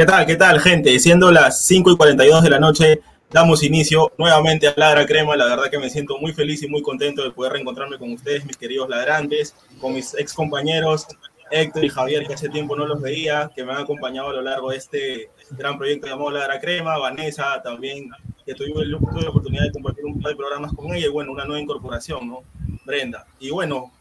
¿Qué tal, qué tal, gente? Siendo las 5 y 42 de la noche, damos inicio nuevamente a Ladra Crema. La verdad que me siento muy feliz y muy contento de poder reencontrarme con ustedes, mis queridos ladrantes, con mis ex compañeros Héctor y Javier, que hace tiempo no los veía, que me han acompañado a lo largo de este gran proyecto llamado Ladra Crema. Vanessa también, que tuve, la oportunidad de compartir un par de programas con ella y bueno, una nueva incorporación, ¿no? Brenda. Y bueno,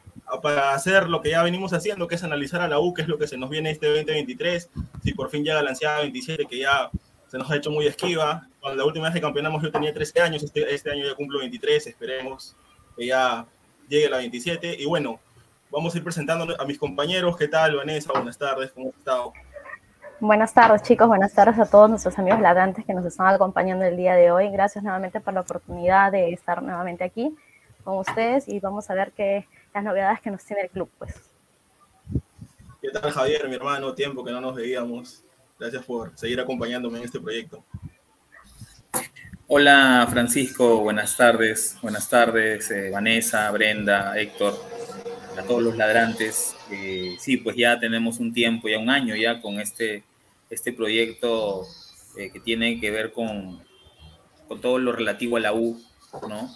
para hacer lo que ya venimos haciendo, que es analizar a la U, qué es lo que se nos viene este 2023, si por fin llega la ansiada 27, que ya se nos ha hecho muy esquiva. Cuando la última vez que campeonamos yo tenía 13 años, este, este año ya cumplo 23, esperemos que ya llegue la 27. Y bueno, vamos a ir presentando a mis compañeros. ¿Qué tal, Vanessa? Buenas tardes, ¿cómo has estado? Buenas tardes, chicos. Buenas tardes a todos nuestros amigos ladrantes que nos están acompañando el día de hoy. Gracias nuevamente por la oportunidad de estar nuevamente aquí con ustedes y vamos a ver qué las novedades que nos tiene el club, pues. ¿Qué tal, Javier, mi hermano? Tiempo que no nos veíamos. Gracias por seguir acompañándome en este proyecto. Hola, Francisco. Buenas tardes. Buenas tardes, eh, Vanessa, Brenda, Héctor, a todos los ladrantes. Eh, sí, pues ya tenemos un tiempo, ya un año ya con este, este proyecto eh, que tiene que ver con, con todo lo relativo a la U, ¿no?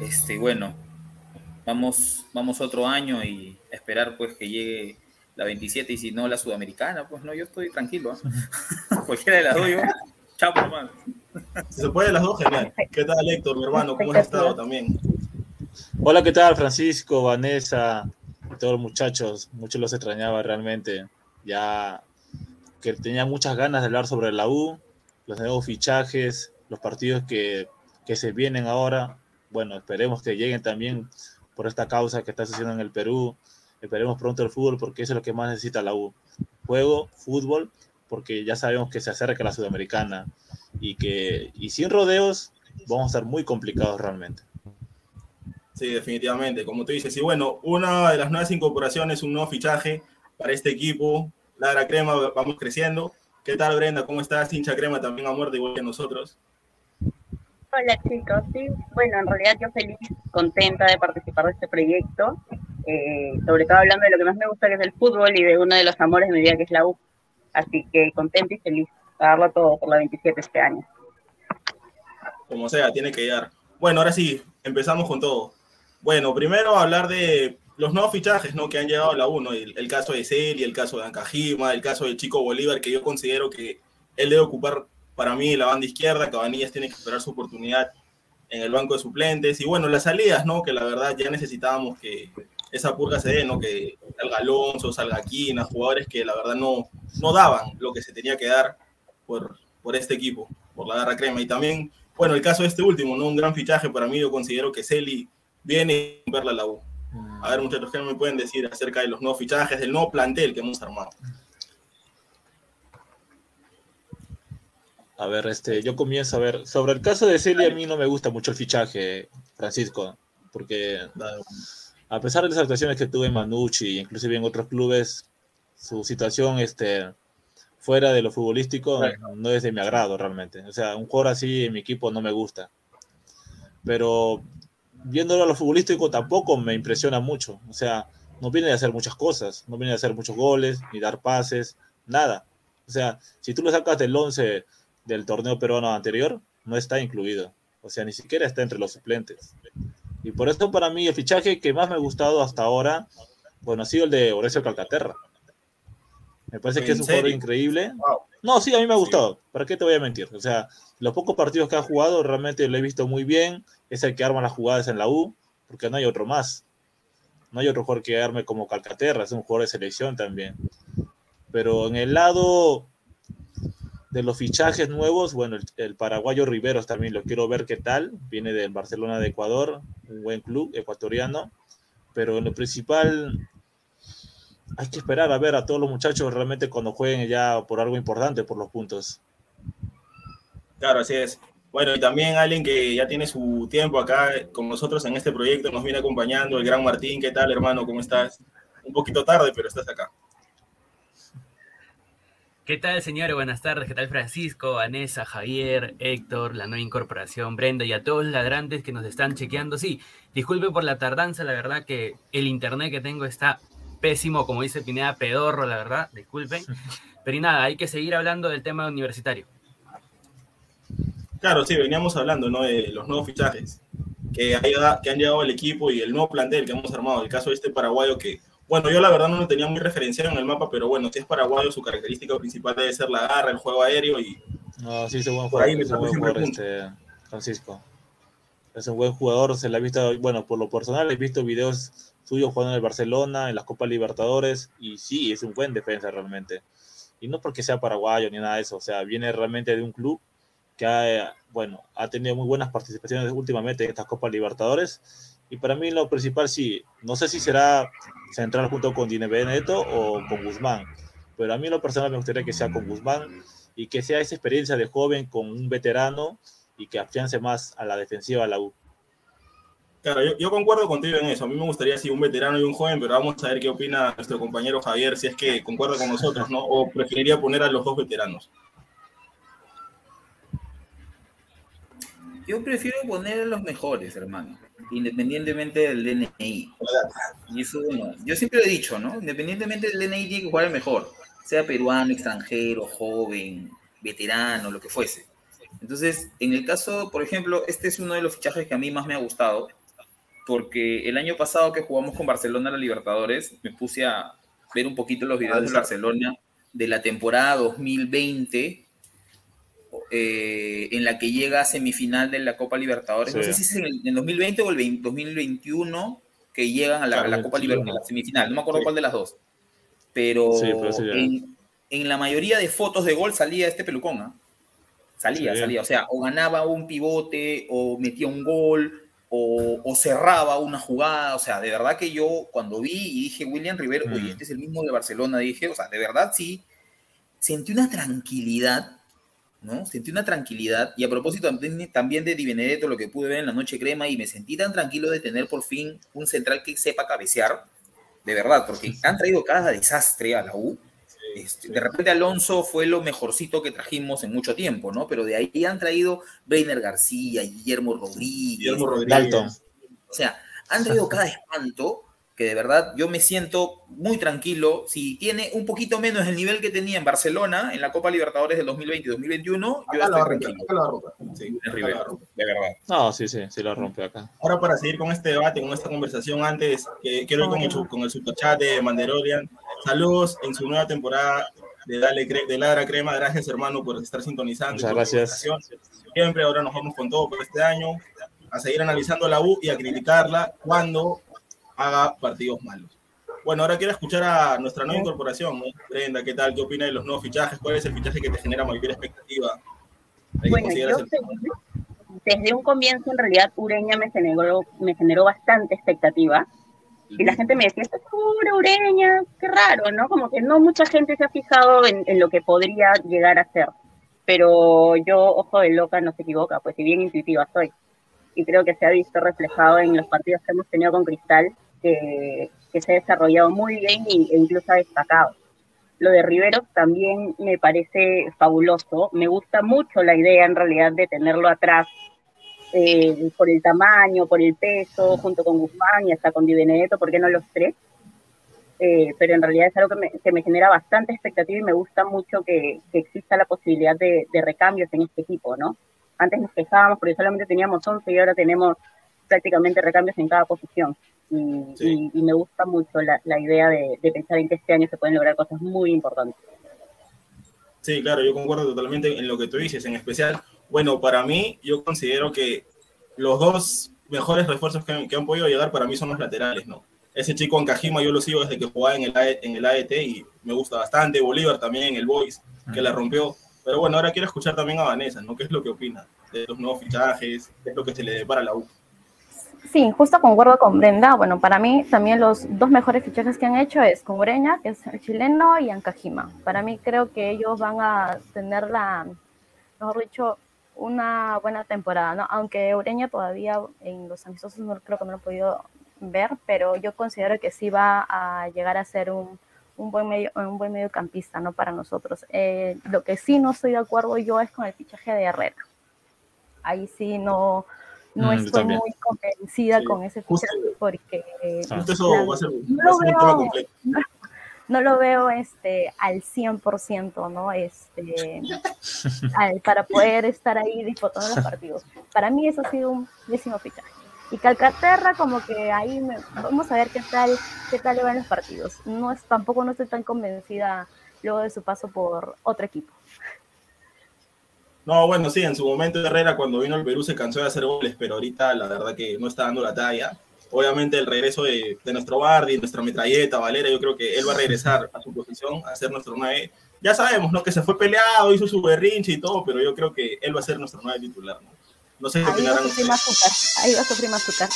Este, bueno, vamos, vamos otro año y esperar pues que llegue la 27 y si no la sudamericana, pues no, yo estoy tranquilo. ¿eh? Cualquiera de las dos, yo, chao, hermano. Si se puede las dos, genial. ¿Qué tal, Héctor, mi hermano? ¿Cómo has estado también? Hola, ¿qué tal, Francisco, Vanessa, todos los muchachos? Muchos los extrañaba realmente. Ya que tenía muchas ganas de hablar sobre la U, los nuevos fichajes, los partidos que, que se vienen ahora. Bueno, esperemos que lleguen también por esta causa que está sucediendo en el Perú. Esperemos pronto el fútbol porque eso es lo que más necesita la U. Juego, fútbol, porque ya sabemos que se acerca la Sudamericana y que y sin rodeos vamos a estar muy complicados realmente. Sí, definitivamente, como tú dices. Y bueno, una de las nuevas incorporaciones, un nuevo fichaje para este equipo, Ladra Crema, vamos creciendo. ¿Qué tal, Brenda? ¿Cómo estás? Hincha Crema también a muerte igual que nosotros. Hola chicos, sí, bueno, en realidad yo feliz, contenta de participar de este proyecto, eh, sobre todo hablando de lo que más me gusta que es el fútbol y de uno de los amores de mi vida que es la U, así que contenta y feliz a darlo todo por la 27 este año. Como sea, tiene que llegar. Bueno, ahora sí, empezamos con todo. Bueno, primero hablar de los nuevos fichajes ¿no? que han llegado a la 1, el, el, caso de Celi, el caso de Ancajima, el caso del Chico Bolívar, que yo considero que él debe ocupar para mí la banda izquierda, Cabanillas tiene que esperar su oportunidad en el banco de suplentes, y bueno, las salidas, ¿no? que la verdad ya necesitábamos que esa purga se dé, ¿no? que salga Alonso, salga Quina, jugadores que la verdad no, no daban lo que se tenía que dar por, por este equipo, por la garra crema, y también, bueno, el caso de este último, ¿no? un gran fichaje para mí, yo considero que Celi viene a verla la U. A ver, muchachos, ¿qué me pueden decir acerca de los nuevos fichajes, del nuevo plantel que hemos armado? A ver, este, yo comienzo a ver. Sobre el caso de Celia, a mí no me gusta mucho el fichaje, Francisco, porque a pesar de las actuaciones que tuve en Manucci, inclusive en otros clubes, su situación este, fuera de lo futbolístico no es de mi agrado realmente. O sea, un jugador así en mi equipo no me gusta. Pero viéndolo a lo futbolístico tampoco me impresiona mucho. O sea, no viene de hacer muchas cosas, no viene de hacer muchos goles, ni dar pases, nada. O sea, si tú lo sacas del 11 del torneo peruano anterior, no está incluido. O sea, ni siquiera está entre los suplentes. Y por eso para mí el fichaje que más me ha gustado hasta ahora, bueno, ha sido el de Horacio Calcaterra. Me parece que es un jugador increíble. No, sí, a mí me ha gustado. ¿Para qué te voy a mentir? O sea, los pocos partidos que ha jugado realmente lo he visto muy bien. Es el que arma las jugadas en la U, porque no hay otro más. No hay otro jugador que arme como Calcaterra, es un jugador de selección también. Pero en el lado de los fichajes nuevos, bueno, el, paraguayo Riveros también lo quiero ver qué tal. Viene del Barcelona de Ecuador, un buen club ecuatoriano. Pero en lo principal, hay que esperar a ver a todos los muchachos realmente cuando jueguen ya por algo importante, por los puntos. Claro, así es. Bueno, y también alguien que ya tiene su tiempo acá con nosotros en este proyecto, nos viene acompañando, el gran Martín. ¿Qué tal, hermano? ¿Cómo estás? Un poquito tarde, pero estás acá. ¿Qué tal, señores? Buenas tardes. ¿Qué tal, Francisco, Vanessa, Javier, Héctor, la nueva incorporación, Brenda y a todos los ladrantes que nos están chequeando? Sí, disculpe por la tardanza, la verdad que el internet que tengo está pésimo, como dice Pineda, pedorro, la verdad, disculpen. Pero y nada, hay que seguir hablando del tema universitario. Claro, sí, veníamos hablando ¿no? de los nuevos fichajes que, que han llegado al equipo y el nuevo plantel que hemos armado. El caso de este paraguayo que bueno, yo la verdad no lo tenía muy referenciado en el mapa, pero bueno, si es paraguayo, su característica principal debe ser la garra, el juego aéreo y. No, sí, es un buen jugador, es un buen jugador este, Francisco. Es un buen jugador, se le ha visto, bueno, por lo personal, he visto videos suyos jugando en el Barcelona, en las Copas Libertadores, y sí, es un buen defensa realmente. Y no porque sea paraguayo ni nada de eso, o sea, viene realmente de un club que ha, bueno, ha tenido muy buenas participaciones últimamente en estas Copas Libertadores y para mí lo principal sí, no sé si será central junto con Dine Benedetto o con Guzmán, pero a mí lo personal me gustaría que sea con Guzmán y que sea esa experiencia de joven con un veterano y que afiance más a la defensiva de la U. Claro, yo, concuerdo contigo en eso. A mí me gustaría sí un veterano y un joven, pero vamos a ver qué opina nuestro compañero Javier, si es que concuerda con nosotros, ¿no? O preferiría poner a los dos veteranos. Yo prefiero poner a los mejores, hermano independientemente del DNI. Y eso, bueno, yo siempre he dicho, ¿no? Independientemente del DNI tiene que jugar el mejor, sea peruano, extranjero, joven, veterano, lo que fuese. Entonces, en el caso, por ejemplo, este es uno de los fichajes que a mí más me ha gustado, porque el año pasado que jugamos con Barcelona la Libertadores, me puse a ver un poquito los videos de Barcelona de la temporada 2020 eh, en la que llega a semifinal de la Copa Libertadores. No sé si es en el 2020 o el 2021 que llegan a la, Copa Libertadores, la semifinal. No me acuerdo cuál de las dos. Pero en, la mayoría de fotos de gol salía este pelucón. ¿ah? Salía, salía. O sea, o ganaba un pivote, o metía un gol, o, cerraba una jugada. O sea, de verdad que yo cuando vi y dije William Rivero, oye, mm. este es el mismo de Barcelona, dije, o sea, de verdad sí, sentí una tranquilidad ¿no? Sentí una tranquilidad y a propósito también de Di Benedetto, lo que pude ver en la noche crema y me sentí tan tranquilo de tener por fin un central que sepa cabecear, de verdad, porque han traído cada desastre a la U. Este, de repente Alonso fue lo mejorcito que trajimos en mucho tiempo, ¿no? Pero de ahí han traído Breiner García, Guillermo Rodríguez, Guillermo Rodríguez. O sea, han traído cada espanto que de verdad yo me siento muy tranquilo. Si tiene un poquito menos el nivel que tenía en Barcelona, en la Copa Libertadores del 2020 y 2021, yo Acá lo estoy rompe, tranquilo. acá lo rompe. Sí, acá Rivera, lo rompe. de verdad. No, sí, sí, sí lo rompe acá. Ahora para seguir con este debate, con esta conversación, antes que quiero ir con el, con el superchat de Manderorian. Saludos en su nueva temporada de Dale Cre- de Ladra Crema. Gracias hermano por estar sintonizando. Muchas gracias. Siempre ahora nos vamos con todo por este año a seguir analizando la U y a criticarla cuando haga partidos malos. Bueno, ahora quiero escuchar a nuestra nueva incorporación, ¿no? Brenda, ¿qué tal? ¿Qué opina de los nuevos fichajes? ¿Cuál es el fichaje que te genera mayor expectativa? Bueno, yo desde un comienzo en realidad Ureña me generó, me generó bastante expectativa. Y la gente me decía, esto es pura Ureña, qué raro, ¿no? Como que no mucha gente se ha fijado en, en lo que podría llegar a ser. Pero yo, ojo de loca, no se equivoca, pues si bien intuitiva soy. Y creo que se ha visto reflejado en los partidos que hemos tenido con Cristal, que, que se ha desarrollado muy bien y- e incluso ha destacado. Lo de Riveros también me parece fabuloso. Me gusta mucho la idea en realidad de tenerlo atrás eh, por el tamaño, por el peso, junto con Guzmán y hasta con Di Benedetto, ¿por qué no los tres? Eh, pero en realidad es algo que me, que me genera bastante expectativa y me gusta mucho que, que exista la posibilidad de, de recambios en este equipo, ¿no? Antes nos quejábamos porque solamente teníamos 11 y ahora tenemos prácticamente recambios en cada posición. Y, Sí. y- y me gusta mucho la, la idea de, de pensar en que este año se pueden lograr cosas muy importantes. Sí, claro, yo concuerdo totalmente en lo que tú dices, en especial, bueno, para mí, yo considero que los dos mejores refuerzos que, han- que han podido llegar para mí son los laterales, ¿no? Ese chico Ancajima yo lo sigo desde que jugaba en el, AE en el AET y me gusta bastante, Bolívar también, el Boys, que la rompió, pero bueno, ahora quiero escuchar también a Vanessa, ¿no? ¿Qué es lo que opina de los nuevos fichajes? ¿Qué es lo que se le depara a la U? Sí, justo concuerdo con Brenda. Bueno, para mí también los dos mejores fichajes que han hecho es con Ureña, que es el chileno, y Ancajima. Para mí creo que ellos van a tener la, mejor dicho, una buena temporada, ¿no? Aunque Ureña todavía en los amistosos no creo que no lo he podido ver, pero yo considero que sí va a llegar a ser un, un buen medio un buen mediocampista, ¿no? Para nosotros. Eh, lo que sí no estoy de acuerdo yo es con el fichaje de Herrera. Ahí sí no, no Mm, estoy también. muy convencida Sí, con ese justo- fichaje porque Ah. Justo eso la- va a ser, no lo ser un tema veo, complejo. no, no lo veo este, al 100%, ¿no? Este, al- para poder estar ahí disputando los partidos. Para mí eso ha sido un décimo fichaje. Y Calcaterra como que ahí me- vamos a ver qué tal qué tal le van los partidos. No es tampoco no estoy tan convencida luego de su paso por otro equipo. No, bueno, sí, en su momento Herrera cuando vino al Perú se cansó de hacer goles, pero ahorita la verdad que no está dando la talla. Obviamente el regreso de, de nuestro Bardi, nuestra metralleta, Valera, yo creo que él va a regresar a su posición, a ser nuestro 9. Ya sabemos, ¿no? Que se fue peleado, hizo su berrinche y todo, pero yo creo que él va a ser nuestro 9 titular, ¿no? No sé qué Ahí va a opinarán azúcar. Ahí va a sufrir más azúcar.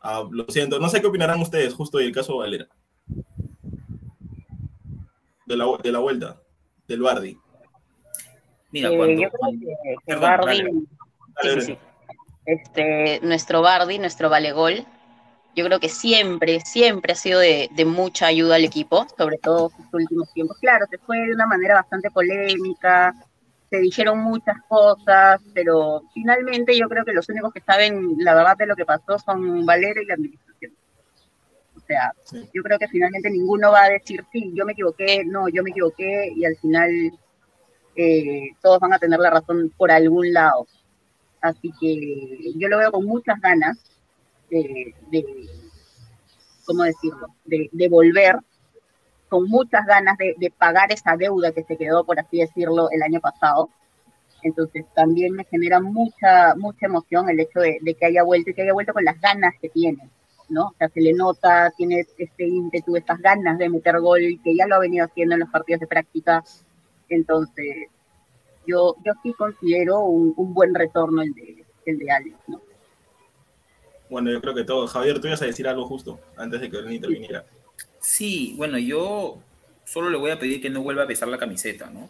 Ah, lo siento, no sé qué opinarán ustedes justo del caso de Valera. De la, de la vuelta, del Bardi. Mira, Eh, cuando, yo creo cuando- que, que Perdón, Bardi, dale. sí, Dale, sí, sí. Este, nuestro Bardi, nuestro Valegol, yo creo que siempre, siempre ha sido de, de mucha ayuda al equipo, sobre todo en sus últimos tiempos. Claro, se fue de una manera bastante polémica, se dijeron muchas cosas, pero finalmente yo creo que los únicos que saben la verdad de lo que pasó son Valera y la administración. O sea, Sí. yo creo que finalmente ninguno va a decir, sí, yo me equivoqué, no, yo me equivoqué, y al final eh, todos van a tener la razón por algún lado. Así que yo lo veo con muchas ganas de, de ¿cómo decirlo?, de, de volver, con muchas ganas de, de pagar esa deuda que se quedó, por así decirlo, el año pasado. Entonces también me genera mucha, mucha emoción el hecho de, de que haya vuelto y que haya vuelto con las ganas que tiene, ¿no? O sea, se le nota, tiene este ímpetu, estas ganas de meter gol, que ya lo ha venido haciendo en los partidos de práctica. Entonces, yo, yo sí considero un, un buen retorno el de, el de Alex, ¿no? Bueno, yo creo que todo. Javier, tú ibas a decir algo justo antes de que Bernie interviniera. Sí, bueno, yo solo le voy a pedir que no vuelva a pesar la camiseta, ¿no?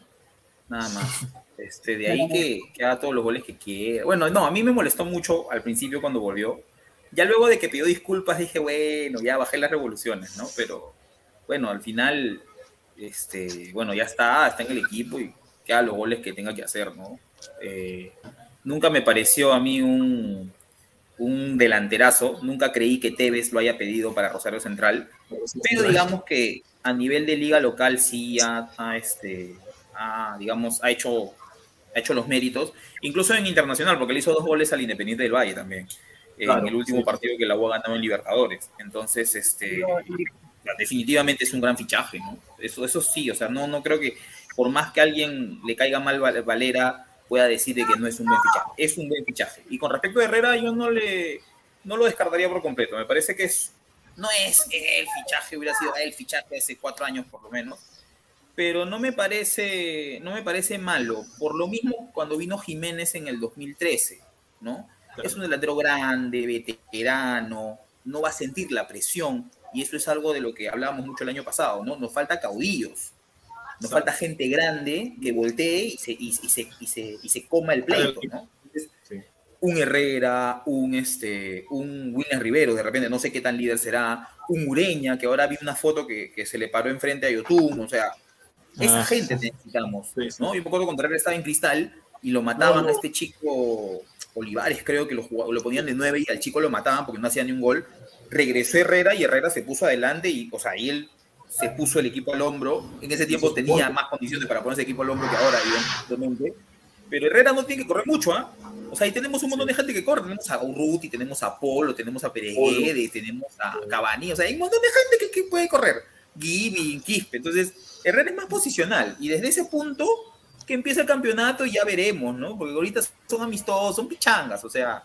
Nada más. Este, de ahí que, que haga todos los goles que quiera. Bueno, no, a mí me molestó mucho al principio cuando volvió. Ya luego de que pidió disculpas dije, bueno, ya bajé las revoluciones, ¿no? Pero bueno, al final, este, bueno, ya está, está en el equipo y que haga los goles que tenga que hacer, ¿no? Eh, nunca me pareció a mí un, un delanterazo. Nunca creí que Tevez lo haya pedido para Rosario Central, pero digamos que a nivel de liga local sí ha, este, digamos, ha hecho, ha hecho los méritos, incluso en internacional, porque le hizo dos goles al Independiente del Valle también, Claro, en el último sí. partido que la U ha ganado en Libertadores. Entonces, este, definitivamente es un gran fichaje, ¿no? Eso, eso sí, o sea, no, no creo que por más que a alguien le caiga mal Val- Valera, pueda decir de que no es un buen fichaje. Es un buen fichaje. Y con respecto a Herrera, yo no le no lo descartaría por completo. Me parece que es no es el fichaje, hubiera sido el fichaje hace cuatro años por lo menos. Pero no me parece, no me parece malo. Por lo mismo cuando vino Jiménez en el 2013, ¿no? Es un delantero grande, veterano, no va a sentir la presión. Y eso es algo de lo que hablábamos mucho el año pasado, ¿no? Nos falta caudillos. Nos falta gente grande que voltee y se, y, y se, y se, y se coma el pleito, ¿no? Un Herrera, un, este, un William Rivero, de repente no sé qué tan líder será, un Ureña, que ahora vi una foto que, que se le paró enfrente a YouTube, o sea, esa Ah. gente necesitamos, ¿no? Yo me acuerdo cuando estaba en Cristal y lo mataban a este chico Olivares, creo que lo, jugaba- lo ponían de nueve y al chico lo mataban porque no hacía ni un gol. Regresó Herrera y Herrera se puso adelante y, o sea, y él se puso el equipo al hombro. En ese tiempo tenía más condiciones para ponerse equipo al hombro que ahora, evidentemente. Pero Herrera no tiene que correr mucho, ¿ah? O sea, ahí tenemos un montón de gente que corre. Tenemos a Urruti, tenemos a Polo, tenemos a Pereguede, tenemos a Cavani. O sea, hay un montón de gente que, que puede correr. Gibi, Quispe. Entonces, Herrera es más posicional. Y desde ese punto que empieza el campeonato y ya veremos, ¿no? Porque ahorita son amistosos, son pichangas. O sea,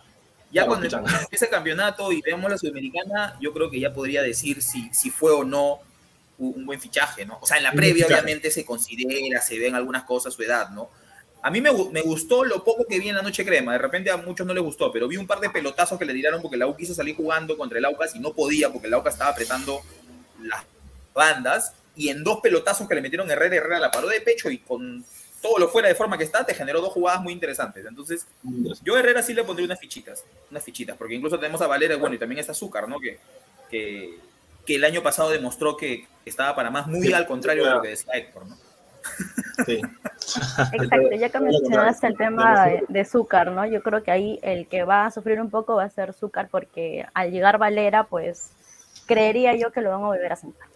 ya Claro, cuando pichangas. empiece el campeonato y veamos la Sudamericana, yo creo que ya podría decir si, si fue o no un buen fichaje, ¿no? O sea, en la previa obviamente se considera, se ven algunas cosas su edad, ¿no? A mí me, gu- me gustó lo poco que vi en la noche crema, de repente a muchos no les gustó, pero vi un par de pelotazos que le tiraron porque la U quiso salir jugando contra el Aucas y no podía porque el Aucas estaba apretando las bandas y en dos pelotazos que le metieron Herrera, Herrera la paró de pecho y con todo lo fuera de forma que está, te generó dos jugadas muy interesantes. Entonces, yo a Herrera sí le pondría unas fichitas, unas fichitas, porque incluso tenemos a Valera, bueno, y también está Azúcar, ¿no? Que, que, que el año pasado demostró que estaba para más, muy Sí, al contrario de lo que decía Héctor, ¿no? Sí. Exacto, ya que mencionaste el tema de, de Zúcar, ¿no? Yo creo que ahí el que va a sufrir un poco va a ser Zúcar porque al llegar Valera, pues creería yo que lo van a volver a sentar,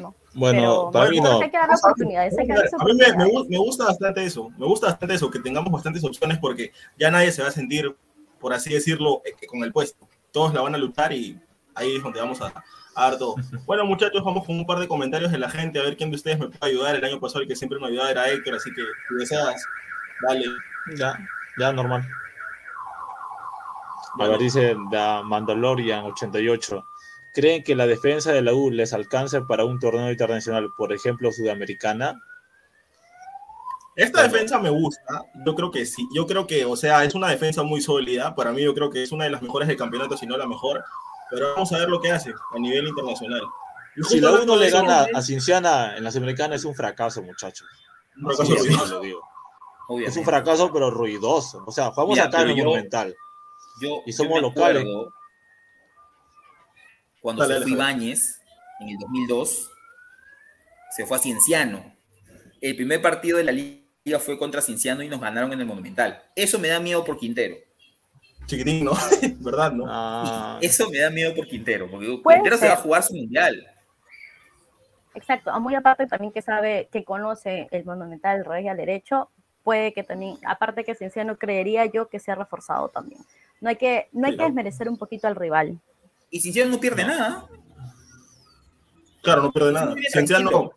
¿no? Bueno, Pero, para mí no. Hay que darle oportunidades, hay que darle A mí me, gusta bastante eso, me gusta bastante eso, que tengamos bastantes opciones porque ya nadie se va a sentir, por así decirlo, eh, con el puesto. Todos la van a luchar y ahí es donde vamos a, a dar todo. Bueno, muchachos, vamos con un par de comentarios de la gente, a ver quién de ustedes me puede ayudar. El año pasado el que siempre me ayudaba era Héctor, así que si deseas, dale. Ya, ya normal. A ver, dice la Mandalorian 88. ¿Creen que la defensa de la U les alcance para un torneo internacional, por ejemplo, sudamericana? Esta defensa me gusta, yo creo que sí, yo creo que, o sea, es una defensa muy sólida, para mí yo creo que es una de las mejores del campeonato, si no la mejor, pero vamos a ver lo que hace a nivel internacional. Y Si la U no le gana a Cinciana en la sudamericana es un fracaso, muchachos. Un fracaso de ruidoso. lo digo. Es un fracaso, pero ruidoso. O sea, jugamos Mira, acá en el yo- Monumental. Yo, Y somos locales. acuerdo Cuando Dale, se fue. Ibáñez, en el 2002, se fue a Cienciano. El primer partido de la liga fue contra Cienciano y nos ganaron en el Monumental. Eso me da miedo por Quintero. Chiquitín, ¿no? ¿Verdad, no? Ah, Eso me da miedo por Quintero, porque Quintero se va a jugar su mundial. Exacto, a muy aparte también que sabe, que conoce el monumental, el rey al derecho, puede que también, aparte que Cienciano creería yo que se ha reforzado también. No hay que, no hay que desmerecer un poquito al rival. Y Cienciano no pierde nada. Claro, no pierde nada. Cienciano, tranquilo.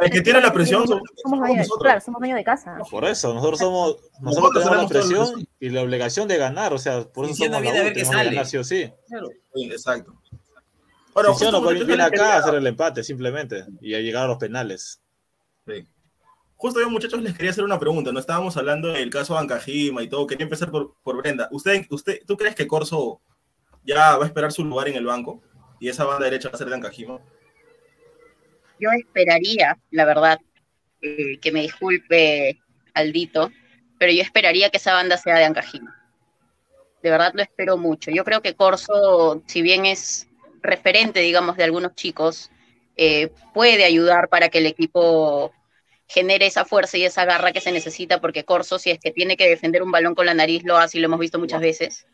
el que tiene la presión Somos somos dueños, nosotros. claro, somos dueños de casa. por eso, nosotros somos, nosotros Nosotros tenemos la presión y la obligación de ganar. O sea, por eso Cienciano somos la U, que sale. ganar sí o sí. Sí, exacto. Bueno, Cinciano justo, viene acá a hacer el empate, simplemente, y a llegar a los penales. Sí. Justo yo, muchachos, les quería hacer una pregunta. No estábamos hablando del caso Ancajima y todo. Quería empezar por, por Brenda. ¿Usted, usted, ¿Tú crees que Corso ya va a esperar su lugar en el banco? Y esa banda derecha va a ser de Ancajima. Yo esperaría, la verdad, eh, que me disculpe Aldito, pero yo esperaría que esa banda sea de Ancajima. De verdad lo espero mucho. Yo creo que Corso, si bien es referente, digamos, de algunos chicos, eh, puede ayudar para que el equipo genere esa fuerza y esa garra que se necesita, porque Corso, si es que tiene que defender un balón con la nariz, lo hace y lo hemos visto muchas veces.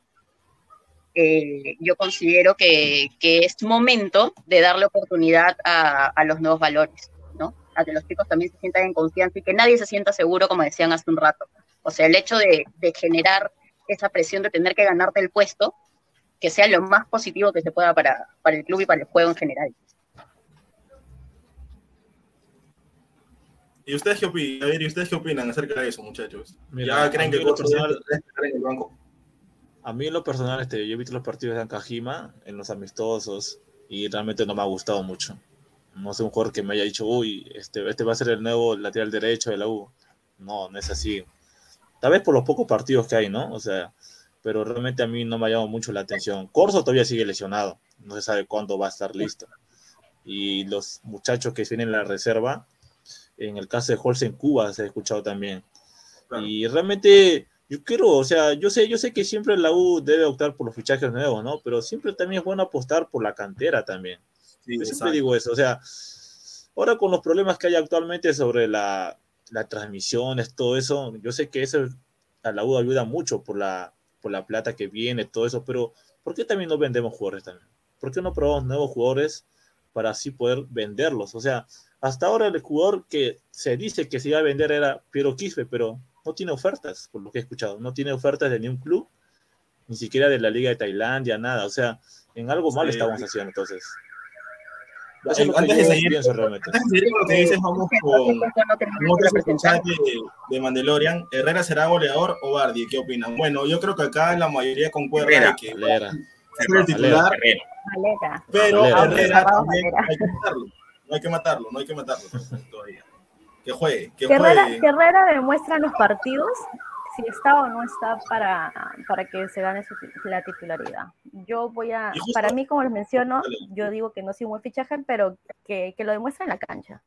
Eh, yo considero que, que, es momento de darle oportunidad a, a, los nuevos valores, ¿no? A que los chicos también se sientan en confianza y que nadie se sienta seguro, como decían hace un rato. O sea, el hecho de, de generar esa presión de tener que ganarte el puesto, que sea lo más positivo que se pueda para, para el club y para el juego en general. ¿Y ustedes qué opinan? A ver, ¿y ustedes qué opinan acerca de eso, muchachos? Mira, ¿Ya creen que el en el banco? A mí en lo personal, este, yo he visto los partidos de Ancajima en los amistosos y realmente no me ha gustado mucho. No sé un jugador que me haya dicho, uy, este, este va a ser el nuevo lateral derecho de la U. No, no es así. Tal vez por los pocos partidos que hay, ¿no? O sea, pero realmente a mí no me ha llamado mucho la atención. Corso todavía sigue lesionado, no se sabe cuándo va a estar listo. Y los muchachos que vienen en la reserva, en el caso de Holz en Cuba se ha escuchado también. Y realmente yo quiero, o sea, yo sé, yo sé que siempre la U debe optar por los fichajes nuevos, ¿no? Pero siempre también es bueno apostar por la cantera también. yo siempre digo eso, o sea, ahora con los problemas que hay actualmente sobre la, las transmisiones, todo eso, yo sé que eso a la U ayuda mucho por la, por la plata que viene, todo eso, pero ¿por qué también no vendemos jugadores también? ¿Por qué no probamos nuevos jugadores para así poder venderlos? O sea, hasta ahora el jugador que se dice que se iba a vender era Piero Quispe, pero no tiene ofertas, por lo que he escuchado. No tiene ofertas de ningún club, ni siquiera de la Liga de Tailandia, nada. O sea, en algo mal sí, estamos haciendo entonces. Eso es antes, de seguir, antes de seguir con lo que dices, vamos con, de, de, Mandalorian. ¿Herrera será goleador o Bardi? ¿Qué opinan? Bueno, yo creo que acá la mayoría concuerda que Valera. es el titular, Valera. pero. Herrera también hay que matarlo. No hay que matarlo, no hay que matarlo todavía. Que juegue, que juegue. Herrera demuestra en los partidos si está o no está para, para que se gane su, la titularidad. Yo voy a, justo- para mí, como les menciono, yo digo que no soy un buen fichaje, pero que, que lo demuestra en la cancha.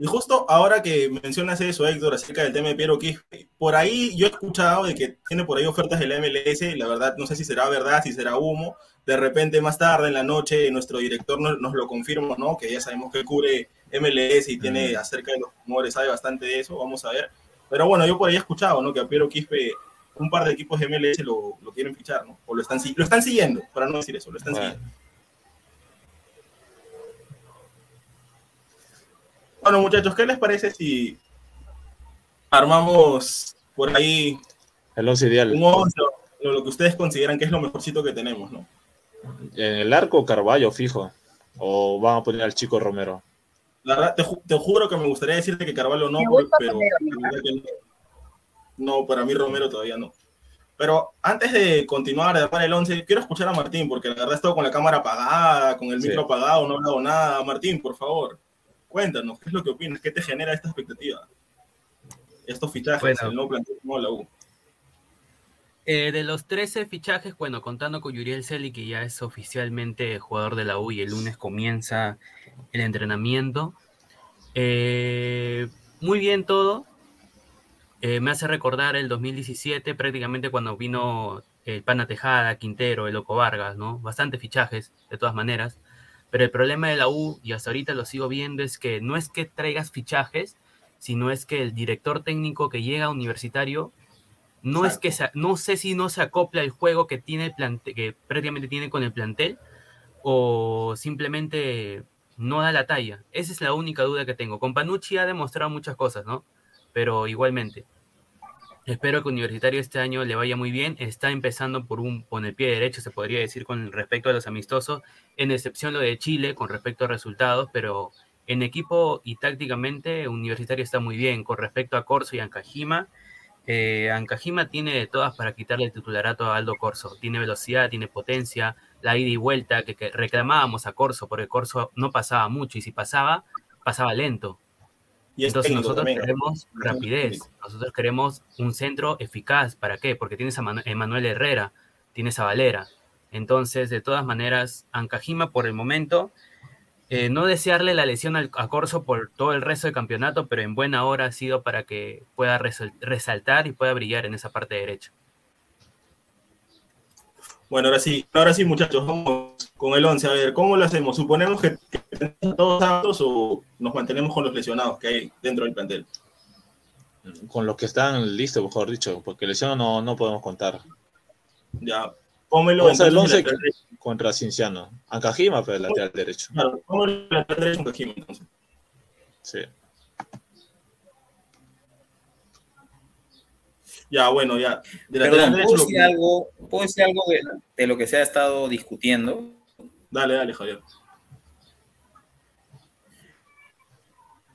Y justo ahora que mencionas eso, Héctor, acerca del tema de Piero Quispe, por ahí yo he escuchado de que tiene por ahí ofertas del MLS, la verdad no sé si será verdad, si será humo, de repente más tarde en la noche nuestro director nos, nos lo confirma, ¿no? Que ya sabemos que cubre MLS y tiene acerca de los rumores, sabe bastante de eso, vamos a ver. Pero bueno, yo por ahí he escuchado, ¿no? Que a Piero Quispe un par de equipos de MLS lo, lo quieren fichar, ¿no? O lo están, lo están siguiendo, para no decir eso, lo están Bueno. siguiendo. Bueno, muchachos, ¿qué les parece si armamos por ahí El once ideal. un 11 o lo que ustedes consideran que es lo mejorcito que tenemos, ¿no? En el arco, Carballo, fijo. O van a poner al chico Romero. La verdad, te, ju- te juro que me gustaría decirte que Carvalho no, pero Romero, la verdad que no. No, para mí Romero todavía no. Pero antes de continuar de armar el 11, quiero escuchar a Martín, porque la verdad he estado con la cámara apagada, con el Sí. micro apagado, no he hablado nada. Martín, por favor, cuéntanos, ¿qué es lo que opinas? ¿Qué te genera esta expectativa? Estos fichajes, Bueno. el nuevo plantel de la U. Eh, de los 13 fichajes, bueno, contando con Yuriel Celi, que ya es oficialmente jugador de la U y el lunes comienza el entrenamiento. Eh, muy bien todo. Eh, me hace recordar el 2017, prácticamente cuando vino el Pana Tejada, Quintero, el Loco Vargas, ¿no? Bastantes fichajes, de todas maneras. Pero el problema de la U, y hasta ahorita lo sigo viendo, es que no es que traigas fichajes, sino es que el director técnico que llega a universitario no es que se- no sé si no se acopla el juego que tiene el plante- que prácticamente tiene con el plantel o simplemente no da la talla. Esa es la única duda que tengo. Con Panucci ha demostrado muchas cosas, ¿no? Pero igualmente. Espero que Universitario este año le vaya muy bien. Está empezando por un con el pie derecho, se podría decir, con respecto a los amistosos, en excepción lo de Chile con respecto a resultados, pero en equipo y tácticamente Universitario está muy bien. Con respecto a Corso y Ancajima, eh, Ancajima tiene de todas para quitarle el titularato a Aldo Corso. Tiene velocidad, tiene potencia, la ida y vuelta que, que reclamábamos a Corso, porque Corso no pasaba mucho y si pasaba, pasaba lento. Y es Entonces nosotros también. queremos rapidez, nosotros queremos un centro eficaz. ¿Para qué? Porque tienes a Manu- Emanuel Herrera, tienes a Valera. Entonces, de todas maneras, Ancajima por el momento, eh, no desearle la lesión al- a Corso por todo el resto del campeonato, pero en buena hora ha sido para que pueda resal- resaltar y pueda brillar en esa parte derecha. Bueno, ahora sí, ahora sí, muchachos, vamos con el 11. A ver, ¿cómo lo hacemos? ¿Suponemos que, que tenemos todos aptos o nos mantenemos con los lesionados que hay dentro del plantel? Con los que están listos, mejor dicho, porque lesiones no, no podemos contar. Ya, Pómelo a ver el entonces 11 en lateral derecho. contra Cinciano. Ancajima, pero el lateral derecho. Claro, pómelo en lateral derecho en Cajima, entonces. Sí. Ya, bueno, ya. De lateral Perdón, ¿puedo decir algo, ¿puedo decir algo de, de lo que se ha estado discutiendo? Dale, dale, Javier.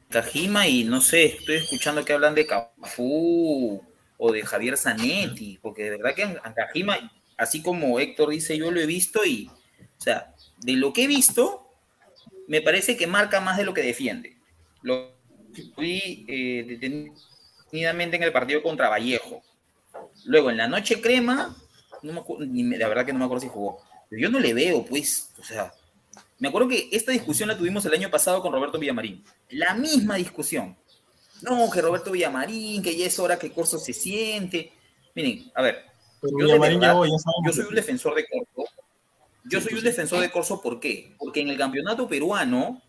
Tajima y no sé, estoy escuchando que hablan de Cafú o de Javier Zanetti, porque de verdad que Tajima, así como Héctor dice, yo lo he visto y, o sea, de lo que he visto, me parece que marca más de lo que defiende. Lo vi eh, detenidamente en el partido contra Vallejo. Luego, en la noche crema, no me- la verdad que no me acuerdo si jugó. Pero yo no le veo, pues, o sea, me acuerdo que esta discusión la tuvimos el año pasado con Roberto Villamarín. La misma discusión. No, que Roberto Villamarín, que ya es hora que Corso se siente. Miren, a ver, Pero yo, verdad, yo soy un defensor de Corso. Yo soy un defensor de Corso, ¿por qué? Porque en el campeonato peruano,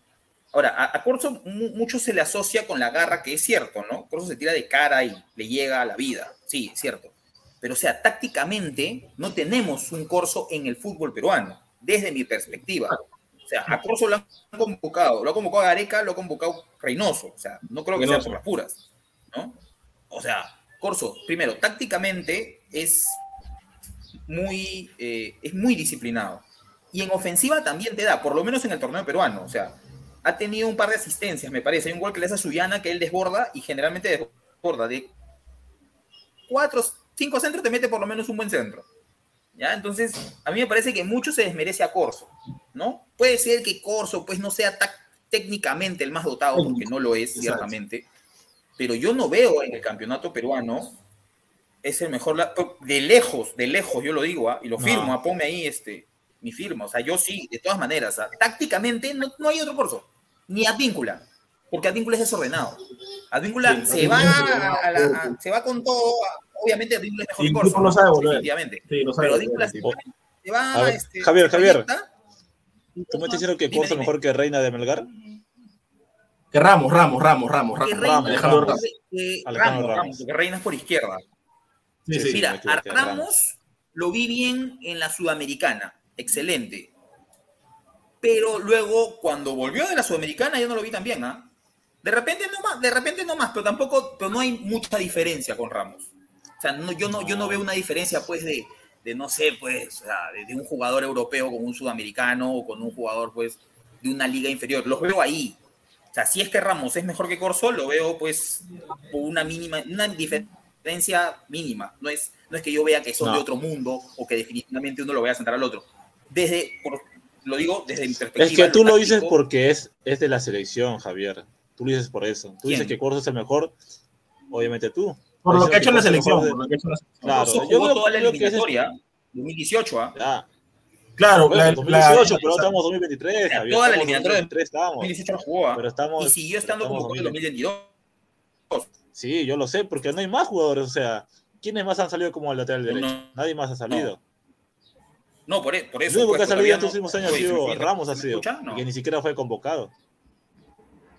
ahora, a, a Corso mu- mucho se le asocia con la garra, que es cierto, ¿no? Corso se tira de cara y le llega a la vida, sí, es cierto. Pero, o sea, tácticamente no tenemos un Corso en el fútbol peruano, desde mi perspectiva. O sea, a Corso lo han convocado, lo ha convocado Gareca, lo ha convocado Reynoso. O sea, no creo que sea Reynoso. por las puras, ¿no? O sea, Corso, primero, tácticamente es muy, eh, es muy disciplinado. Y en ofensiva también te da, por lo menos en el torneo peruano. O sea, ha tenido un par de asistencias, me parece. Hay un gol que le hace a Suyana que él desborda y generalmente desborda. De cuatro, cinco centros te mete por lo menos un buen centro. ¿Ya? Entonces, a mí me parece que mucho se desmerece a Corso, ¿no? Puede ser que Corso, pues, no sea técnicamente el más dotado, porque no lo es, Exacto. ciertamente. Pero yo no veo en el campeonato peruano es el mejor, de lejos, de lejos, yo lo digo, ¿ah? y lo No. firmo, ah, ponme ahí este, mi firma, o sea, yo sí, de todas maneras, ¿ah? tácticamente no, no hay otro corso, ni Advíncula, porque Advíncula es desordenado. Advíncula Sí, se, va a- a la- a- se va con todo, a- obviamente Advíncula es mejor Y que Corso, no sabe volver. definitivamente. Sí, no sabe Pero Advíncula se, va, A ver, este, Javier, Javier. ¿Tú me estás diciendo que Corso es mejor que Reina de Melgar? Que Ramos, Ramos, Ramos, Ramos, Que Ramos. Alejandro que- Ramos. que Ramos, Ramos. Ramos, porque Reina es por izquierda. Sí, sí. Mira, a Ramos lo vi bien en la Sudamericana, excelente. Pero luego, cuando volvió de la Sudamericana, yo no lo vi tan bien, ¿ah? De repente no más, de repente no más, pero tampoco, pero no hay mucha diferencia con Ramos. Sea, no, yo, no, yo no veo una diferencia, pues, de, de no sé, pues, o sea, de, de un jugador europeo con un sudamericano o con un jugador, pues, de una liga inferior. Los veo ahí. O sea, si es que Ramos es mejor que Corso, lo veo, pues, por una mínima, una diferencia mínima. No es, no es que yo vea que son No. de otro mundo o que definitivamente uno lo vaya a sentar al otro. Desde, por- lo digo desde mi perspectiva. Es que tú lo dices porque es, es de la selección, Javier. Tú lo dices por eso. Tú ¿Quién? dices que Corso es el mejor, obviamente tú. Por lo que ha hecho en la selección. en. Claro, yo jugó creo- toda la eliminatoria, 2018, ¿ah? Claro, Bueno, la- 2018, la- pero ahora estamos en 2023. sea, Javier, toda la en eliminatoria de 2023 estamos. 2018 lo jugó, ¿ah? Pero estamos, y siguió estando como en 2020. 2022. Sí, yo lo sé, porque no hay más jugadores. O sea, ¿quiénes más han salido como al lateral derecho? No. Nadie más ha salido. No, por, e- por El eso. único pues, que ha salido todavía estos no- últimos años ha sido ¿me- Ramos, ha sido. No. y Que ni siquiera fue convocado.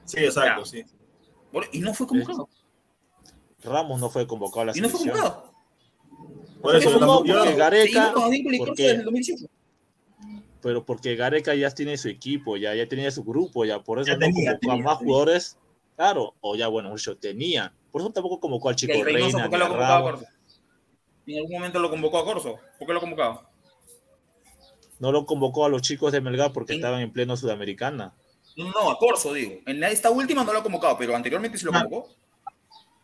Sí, exacto, sí. Y no fue convocado. Ramos no fue convocado a la Y no fue selección. convocado. Por eso no, porque Gareca, Seguimos con Advíncula y Corso porque- desde el 2018. pero porque Gareca ya tiene su equipo, ya, ya tenía su grupo, ya por eso Ya no tenía, convocó a más tenía. jugadores. Claro, o ya bueno, mucho tenía. Por eso tampoco convocó al chico el Reynoso, Reina, ¿por qué lo convocado a. Corso? En algún momento lo convocó a Corso. ¿Por qué lo ha convocado? No lo convocó a los chicos de Melgar porque En- estaban en pleno Sudamericana. No, no, a Corso, digo. En esta última no lo ha convocado, pero anteriormente sí lo Ah. convocó.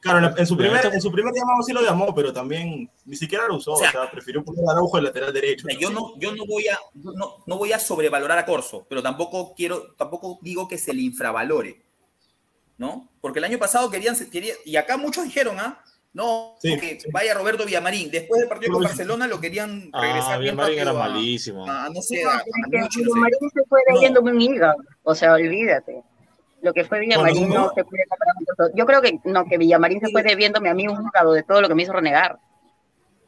Claro, en su, primer, en su primer llamado sí lo llamó, pero también ni siquiera lo usó. O O sea, sea, prefirió poner a Araujo el lateral derecho. O sea, yo no, yo no voy a, no, no voy a sobrevalorar a Corso, pero tampoco quiero, tampoco digo que se le infravalore, ¿no? Porque el año pasado querían, quería, y acá muchos dijeron, ah, no, Sí, que sí. vaya Roberto Villamarín. Después del partido con. Barcelona lo querían Ah, regresar bien Villamarín era a- malísimo. a, no sé, a. Villamarín se fue No. leyendo un hígado. O sea, olvídate. Lo que fue Villamarín no se puede comparar con. Yo creo que no, que Villamarín se fue debiéndome a mí un hígado de todo lo que me hizo renegar.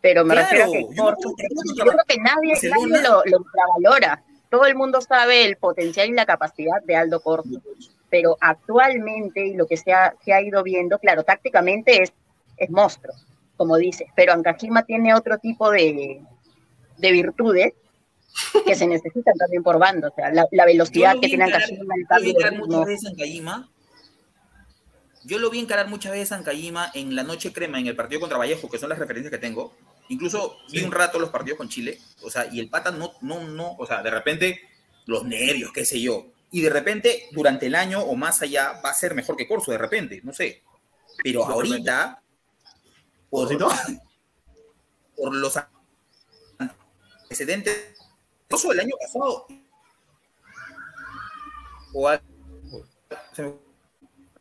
Pero me Claro, refiero a que yo que yo creo que nadie, lo, lo infravalora. Todo el mundo sabe el potencial y la capacidad de Aldo Corso. Pero actualmente, y lo que se ha, se ha ido viendo, claro, tácticamente es, es monstruo, como dices. Pero Ancajima tiene otro tipo de, de virtudes que se necesitan también por bando, o sea, la, la velocidad que tiene Ankajima, el cambio de ritmo. muchas veces Ankajima. Yo lo vi encarar muchas veces en la noche crema, en el partido contra Vallejo, que son las referencias que tengo. Incluso vi un rato los partidos con Chile, o sea, y el pata no, no, no, o sea, de repente los nervios, qué sé yo. Y de repente, durante el año o más allá, va a ser mejor que Corso, de repente, no sé. Pero ahorita, por, por los antecedentes, Corso del año pasado, o a- ¿se me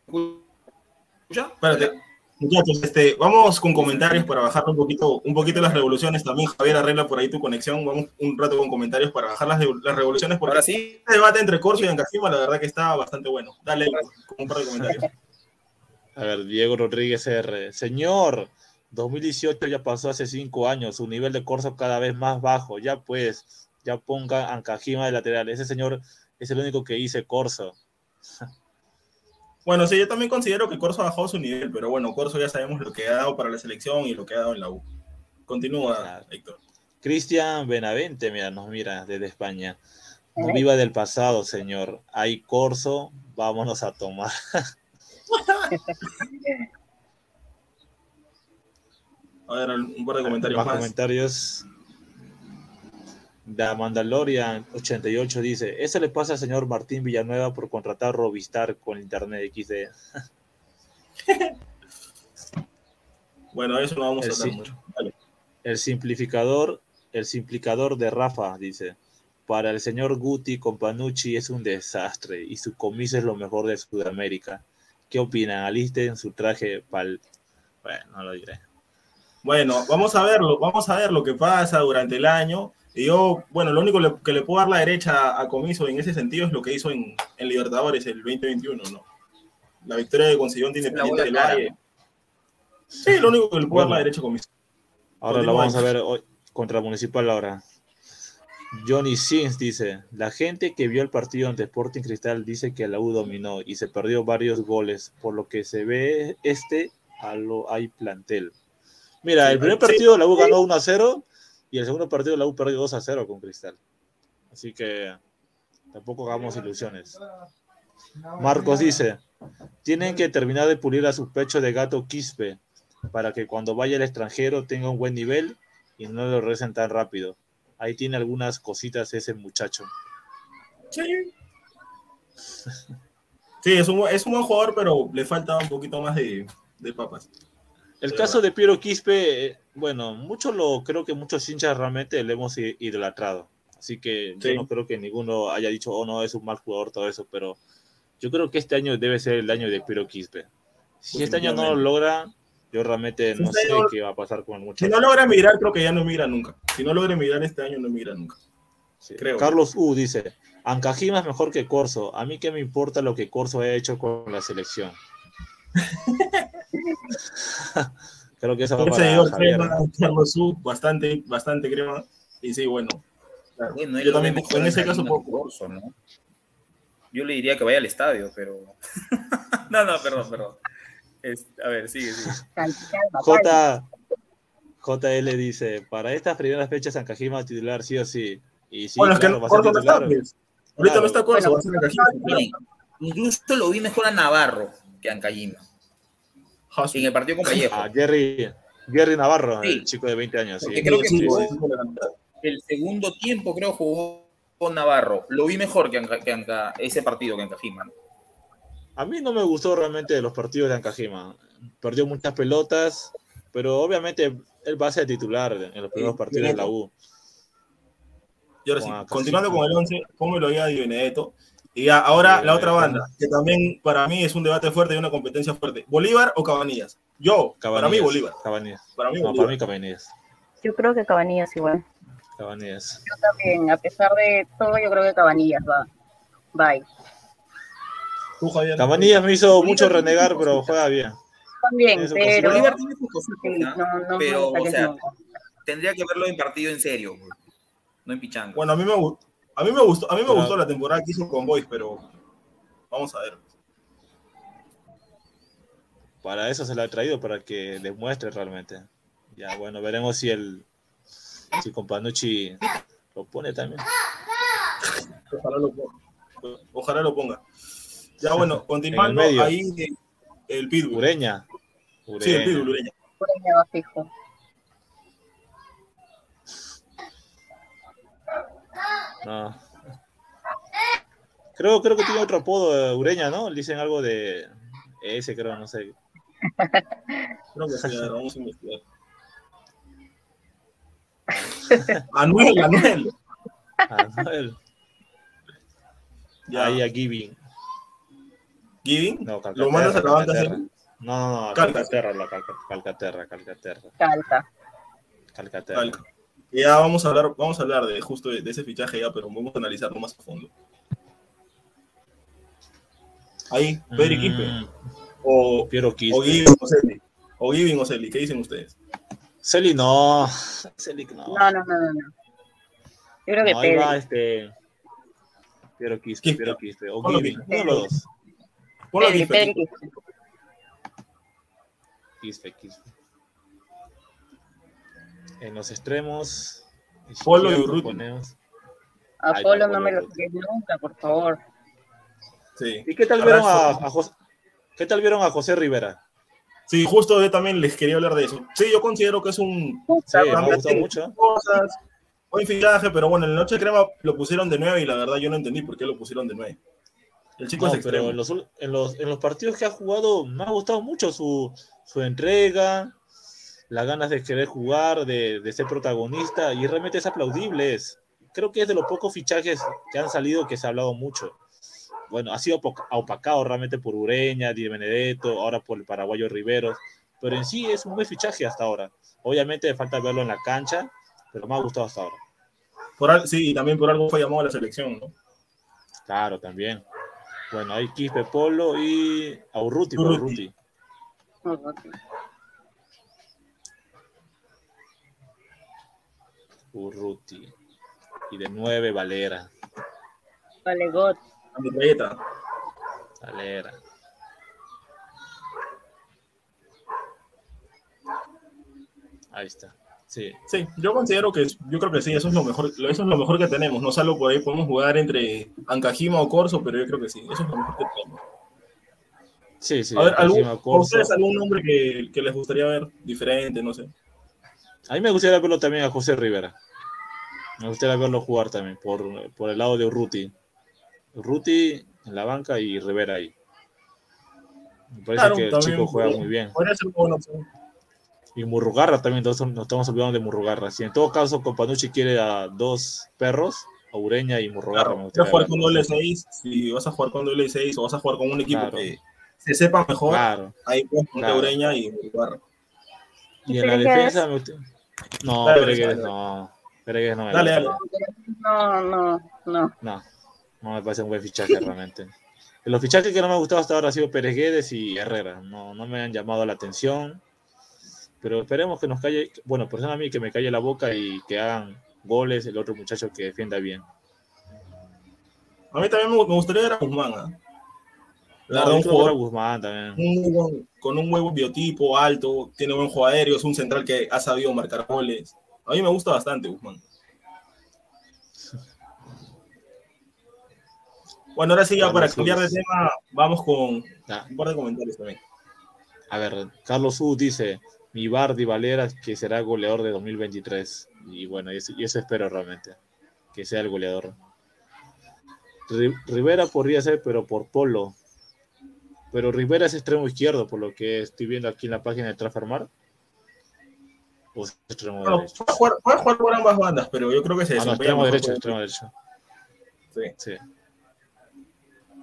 escucha? Espérate. Muchachos, este, vamos con comentarios para bajar un poquito, un poquito las revoluciones. También Javier arregla por ahí tu conexión. Vamos un rato con comentarios para bajar las, las revoluciones. Porque Ahora sí. este debate entre Corso y Ancajima, la verdad que está bastante bueno. Dale con un par de comentarios. A ver, Diego Rodríguez R. Señor, 2018 ya pasó hace cinco años, su nivel de corso cada vez más bajo. Ya pues, ya ponga Ancajima de lateral. Ese señor es el único que dice corso. Bueno, sí, yo también considero que Corso ha bajado su nivel, pero bueno, Corso ya sabemos lo que ha dado para la selección y lo que ha dado en la U. Continúa, Héctor. Cristian Benavente, mira, nos mira desde España. No viva del pasado, señor. Hay corso, vámonos a tomar. A ver, un par de comentarios Más más. comentarios. Da Mandalorian 88 dice: Eso le pasa al señor Martín Villanueva por contratar Robistar con Internet XD. Bueno, eso no vamos a El, hablar sí- mucho. El simplificador, el simplificador de Rafa dice: Para el señor Guti con Panucci es un desastre y su comiso es lo mejor de Sudamérica. ¿Qué opinan? Alisten su traje pal. Bueno, no lo diré. Bueno, vamos a verlo, vamos a ver lo que pasa durante el año. Y yo, bueno, lo único le- que le puedo dar la derecha a Comiso en ese sentido es lo que hizo en, en Libertadores el 2021, ¿no? La victoria que consiguió ante Independiente del Valle. Sí, lo único que le puedo dar Bueno. la derecha a Comiso. Ahora lo vamos a ver hoy contra Municipal ahora. Johnny Sins dice, la gente que vio el partido ante Sporting Cristal dice que la U dominó y se perdió varios goles, por lo que se ve este a lo hay plantel. Mira, el primer partido la U ganó 1 a 0 y el segundo partido la U perdió 2 a 0 con Cristal. Así que tampoco hagamos ilusiones. Marcos dice, tienen que terminar de pulir a su pecho de gato Quispe para que cuando vaya al extranjero tenga un buen nivel y no lo recen tan rápido. Ahí tiene algunas cositas ese muchacho. Sí. Sí, es un, es un buen jugador, pero le falta un poquito más de, de papas. El caso de Piero Quispe, bueno, mucho lo creo que muchos hinchas realmente le hemos idolatrado. Así que Sí. yo no creo que ninguno haya dicho, oh no, es un mal jugador, todo eso, pero yo creo que este año debe ser el año de Piero Quispe. Si este año no lo logra, yo realmente no este sé año- qué va a pasar con el Si no logra emigrar, creo que ya no emigra nunca. Si no logra emigrar este año, no emigra nunca. Sí. creo. Carlos U dice, Ancajima es mejor que Corso. A mí qué me importa lo que Corso haya hecho con la selección. Creo que va Un para Javier. Carlos U, bastante, bastante crema. Y sí, bueno. claro. Bueno, Yo también, mejor en ese caso, poco. Corso, ¿no? Yo le diría que vaya al estadio, pero. no, no, perdón, perdón. Es- a ver, sigue, sigue. J, JL dice, para estas primeras fechas Ancajima titular sí o sí. Y sí, bueno, es claro, que va a ser titular. Ahorita Claro. no está Corso, Bueno, va a ser incluso lo vi mejor a Navarro que a Ancajima. Jasu. En el partido con Vallejo. A Jerry, Jerry Navarro, Sí. el chico de 20 años. Sí, creo que sí, jugó-. El segundo tiempo, creo, jugó con Navarro. Lo vi mejor que, Anca- que Anca- ese partido que Ancajima. A mí no me gustó realmente los partidos de Ancajima. Perdió muchas pelotas, pero obviamente él va a ser titular en los primeros Sí, partidos de la U. Y ahora sí, continuando con el 11, póngelo ya a Di Benedetto. Y ya, ahora la otra banda, que también para mí es un debate fuerte y una competencia fuerte. ¿Bolívar o Cabanillas? Yo, para mí Cabanillas, Bolívar. Cabanillas. Para mí No, Bolívar. para mí Cabanillas. Yo creo que Cabanillas igual. Cabanillas. Yo también, a pesar de todo, yo creo que Cabanillas va. Bye. Tú, Javier. Cabanillas me hizo mucho renegar, pero juega bien. También, Eso, pero. Bolívar tiene sus cositas, Sí, ¿no? no, pero, gusta o sea, no. tendría que verlo en partido en serio, no en pichanga. Bueno, a mí me gustó. A mí me gustó, a mí me Pero- gustó la temporada que hizo con Boys, pero vamos a ver. Para eso se lo ha traído, para que demuestre realmente. Ya, bueno, veremos si el, Si con Panucci lo pone también. Ojalá lo ponga. Ojalá lo ponga. Ya bueno, continuando En el medio. ahí el Pitbull. Ureña. Sí, el. Pitbull, Ureña. Ureña va fijo. No. Creo, creo que tiene otro apodo, eh, Ureña, ¿no? Le dicen algo de ese, creo, no sé. Creo que sí, vamos a investigar. Anuel, Anuel. Anuel. Ya. Ahí a Giving. Giving. No, Lo mandas a la Calcaterra. No, no, no, Calca. Calcaterra, la Calca- Calcaterra, Calcaterra, Calca. Calcaterra. Calca. Ya vamos a hablar, vamos a hablar de justo de, de ese fichaje ya, pero vamos a analizarlo más a fondo. Ahí, Pedri Quispe. Mm, O, Piero Quispe. o Giving o Celi. O Giving o Celi, ¿qué dicen ustedes? Celi no. Celi no. No, no, no, no. no. Yo creo que No, ahí va Pedri. este. Piero Quispe, Quispe. Piero Quispe. O Ponlo Giving, uno de los dos. Ponlo Pedri, Quispe. Pedri, Quispe. Quispe, Quispe. En los extremos. Polo y Urruti. ponemos- A Polo no, me lo toques nunca, por favor. Sí. ¿Y qué tal vieron a, a José? ¿Qué tal vieron a José Rivera? Sí, justo yo también les quería hablar de eso. Sí, yo considero que es un Sí, me ha mucho. cosas, buen fichaje, pero bueno, en la noche crema lo pusieron de 9 y la verdad yo no entendí por qué lo pusieron de 9. El chico No, es extremo. pero en los, en, los, en los partidos que ha jugado me ha gustado mucho su, su entrega, las ganas de querer jugar, de, de ser protagonista, y realmente es aplaudible. Es. Creo que es de los pocos fichajes que han salido que se ha hablado mucho. Bueno, ha sido opacado realmente por Ureña, Di Benedetto, ahora por el paraguayo Riveros, pero en sí es un buen fichaje hasta ahora. Obviamente falta verlo en la cancha, pero me ha gustado hasta ahora. Por sí, y también por algo fue llamado a la selección, ¿no? Claro, también. Bueno, hay Quispe Polo y Aurruti. por Urruti. Urruti. Y de 9, Valera. Vale, God. La metralleta. Valera. Ahí está. Sí. Sí, yo considero que yo creo que sí, eso es lo mejor, eso es lo mejor que tenemos. No salvo por ahí podemos jugar entre Ancajima o Corso, pero yo creo que sí, eso es lo mejor que tenemos. Sí, sí. a ver, ¿algún. ¿ustedes algún nombre que, que les gustaría ver diferente? No sé. A mí me gustaría verlo también a José Rivera. Me gustaría verlo jugar también por, por el lado de Urruti. Urruti en la banca y Rivera ahí. Me parece Claro, que el chico juega muy bien. Podría ser una buena opción. Y Murrugarra también, entonces nos estamos olvidando de Murrugarra. Si en todo caso Companucci quiere a dos perros, a Ureña y Murrugarra. Claro, me vas a gustaría jugar con doble 6, si vas a jugar con doble 6 o vas a jugar con un equipo Claro. que se sepa mejor, Claro. ahí puedes poner Claro. Ureña y Uruguarra. Y en la defensa me gusta- No, Dale, no. Peregués no me Dale, dale. No, no, no. No, no me parece un buen fichaje realmente. Los fichajes que no me han gustado hasta ahora han sido Pérez Guedes y Herrera. No, no me han llamado la atención. Pero esperemos que nos calle, bueno, persona a mí que me calle la boca y que hagan goles el otro muchacho que defienda bien. A mí también me me gustaría ver a Guzmán. ¿ah? La No, yo jugador Guzmán también. un muy buen- con un buen biotipo alto, tiene buen juego aéreo, es un central que ha sabido marcar goles. A mí me gusta bastante Guzmán. Bueno, ahora sí, ya para cambiar de tema, vamos con un par de comentarios también. A ver, Carlos U dice, mi Bardi Valera que será goleador de 2023. Y bueno, y eso, y eso espero realmente, que sea el goleador. Ri- Rivera podría ser, pero por Polo. Pero Rivera es extremo izquierdo, por lo que estoy viendo aquí en la página de Transfermar. O es extremo Bueno, derecho. puede jugar, puede jugar por ambas bandas, pero yo creo que se Ah, no, extremo derecho, por- extremo derecho. Sí. Sí.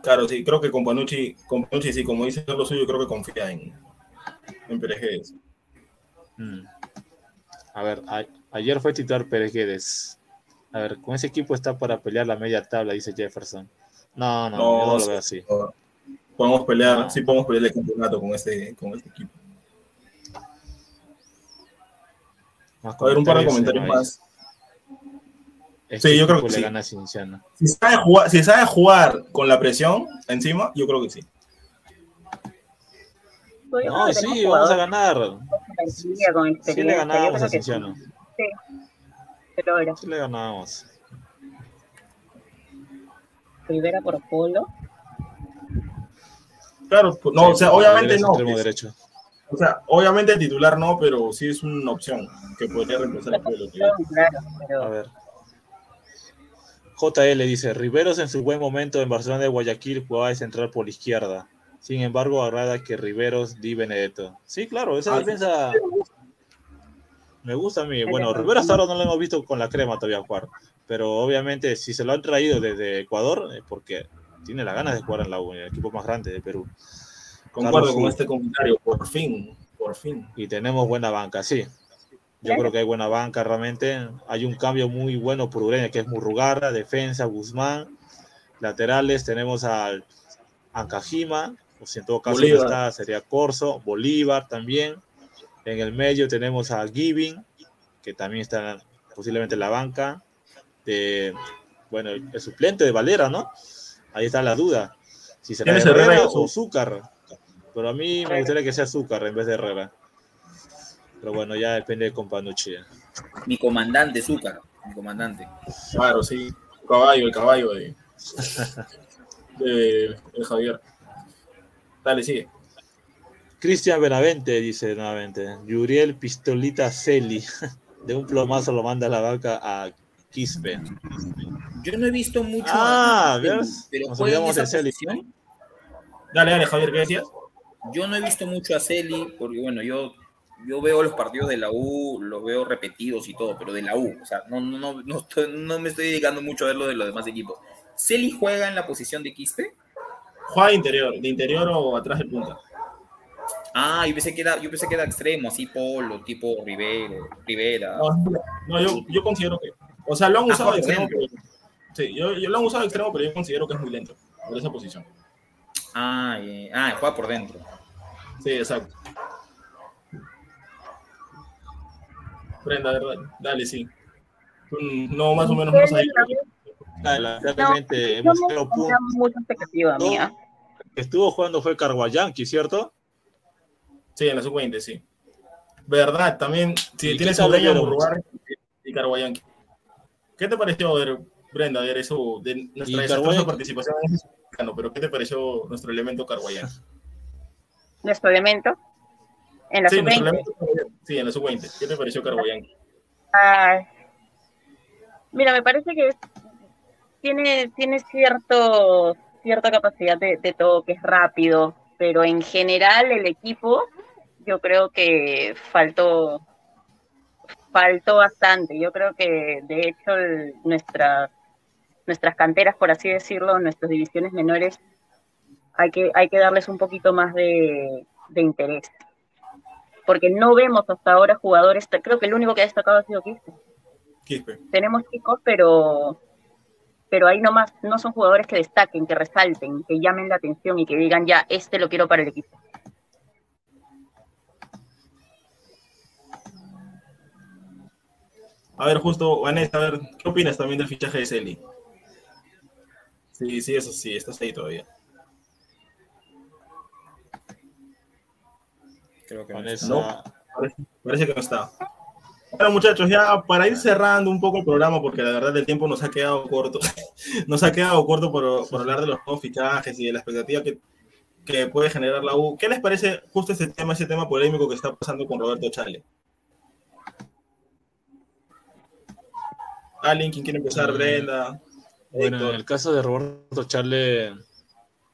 Claro, sí, creo que con Panucci, con Panucci, sí, como dice lo suyo, creo que confía en, en Pérez Guedes. Mm. A ver, a- ayer fue titular Pérez Guedes. A ver, con ese equipo está para pelear la media tabla, dice Jefferson. No, no, yo no lo veo así. Podemos pelear, No. sí podemos pelear el campeonato con este, con este equipo. A ver, un par de comentarios no hay. más. Este Sí, yo creo que le sí. gana a Cienciano. Si sabe, jugar, si sabe jugar con la presión encima, yo creo que sí. Pues No, sí, vamos a ganar. Sí le creo a sí. Cienciano. Sí. Pero ahora, Sí le ganamos. Rivera por Polo. Claro, pues, no, o sea, obviamente no. extremo derecho. O sea, obviamente titular no, pero sí es una opción que podría reemplazar a Pueblo. A ver. JL dice, Riveros en su buen momento en Barcelona de Guayaquil jugaba de central por la izquierda. Sin embargo, agrada que Riveros di Benedetto. Sí, claro, esa Ah, defensa me gusta a mí. Bueno, Riveros hasta ahora no lo hemos visto con la crema todavía jugar. Pero obviamente si se lo han traído desde Ecuador porque tiene las ganas de jugar en la U, en el equipo más grande de Perú. Concuerdo Carlos con este comentario, por fin, por fin. y tenemos buena banca, sí. Yo creo que hay buena banca realmente. Hay un cambio muy bueno por Ureña, que es Murrugarra, defensa, Guzmán. Laterales tenemos al Ancajima, o si en todo caso no está, sería Corso, Bolívar también. En el medio tenemos a Giving, que también está posiblemente en la banca. De, bueno, el suplente de Valera, ¿no? Ahí está la duda. Si será ¿Quién es Herrera Herrera o Azúcar? Zúcar. Pero a mí me gustaría que sea Zúcar en vez de Herrera. Pero bueno, ya depende de Companucci. Mi comandante, Zúcar. Mi comandante. Claro, sí. Caballo, el caballo de, de, de Javier. Dale, sigue. Cristian Benavente dice nuevamente. Yuriel Pistolita Celi. De un plomazo lo manda a la vaca a Quispe. Yo no he visto mucho. Ah, a- ¿ves? Pero Nos juega en de esa posición. Dale, dale, Javier, ¿qué decías? Yo no he visto mucho a Celi, porque bueno, yo, yo veo los partidos de la U, los veo repetidos y todo, pero de la U, o sea, no, no, no, no, no me estoy dedicando mucho a ver lo de los demás equipos. ¿Celi juega en la posición de Quispe? Juega de interior, de interior o atrás del punta. Ah, yo pensé que era, yo pensé que era extremo, así Polo, tipo Rivero, Rivera. No, no, yo, yo considero que. O sea, lo han Ah, usado de extremo, pero. Sí, yo, yo lo han usado de extremo, pero yo considero que es muy lento por esa posición. Ah, eh, ah, juega por dentro. Sí, exacto. Brenda, dale, dale, sí. No, más o menos no sabes. Lamentablemente Yo hemos no tenido tenía puntos. mucha expectativa mía. que estuvo jugando fue Carguayanqui, ¿cierto? Sí, en la sub-20, sí. Verdad, también. Sí, ¿Y tienes a vieron? Murrugar y Carguayanqui. ¿Qué te pareció, ver, Brenda, ver eso de nuestra desastrosa participación? Pero ¿qué te pareció nuestro elemento Carguayanqui? Nuestro elemento. En la Sí, nuestro sub-20. elemento Carguayanqui. Sí, en la sub-20. ¿Qué te pareció Carguayanqui? Ah, mira, me parece que tiene, tiene cierto, cierta capacidad de, de toque, es rápido, pero en general el equipo yo creo que faltó, faltó bastante. Yo creo que de hecho el- nuestra- nuestras canteras, por así decirlo, nuestras divisiones menores, hay que, hay que darles un poquito más de, de interés. Porque no vemos hasta ahora jugadores, creo que el único que ha destacado ha sido Quispe Quispe. tenemos chicos, pero, pero ahí nomás no son jugadores que destaquen, que resalten, que llamen la atención y que digan, ya, este lo quiero para el equipo. A ver, justo, Vanessa, a ver, ¿qué opinas también del fichaje de Celi? Sí, sí, eso sí, estás ahí todavía. Creo que. No. Parece, parece que no está. Bueno, muchachos, ya para ir cerrando un poco el programa, porque la verdad el tiempo nos ha quedado corto, nos ha quedado corto por, por hablar de los nuevos fichajes y de la expectativa que, que puede generar la U. ¿Qué les parece justo ese tema, ese tema polémico que está pasando con Roberto Chale? ¿Alguien quien quiere empezar? Mm. Brenda. Bueno, en el caso de Roberto Charle,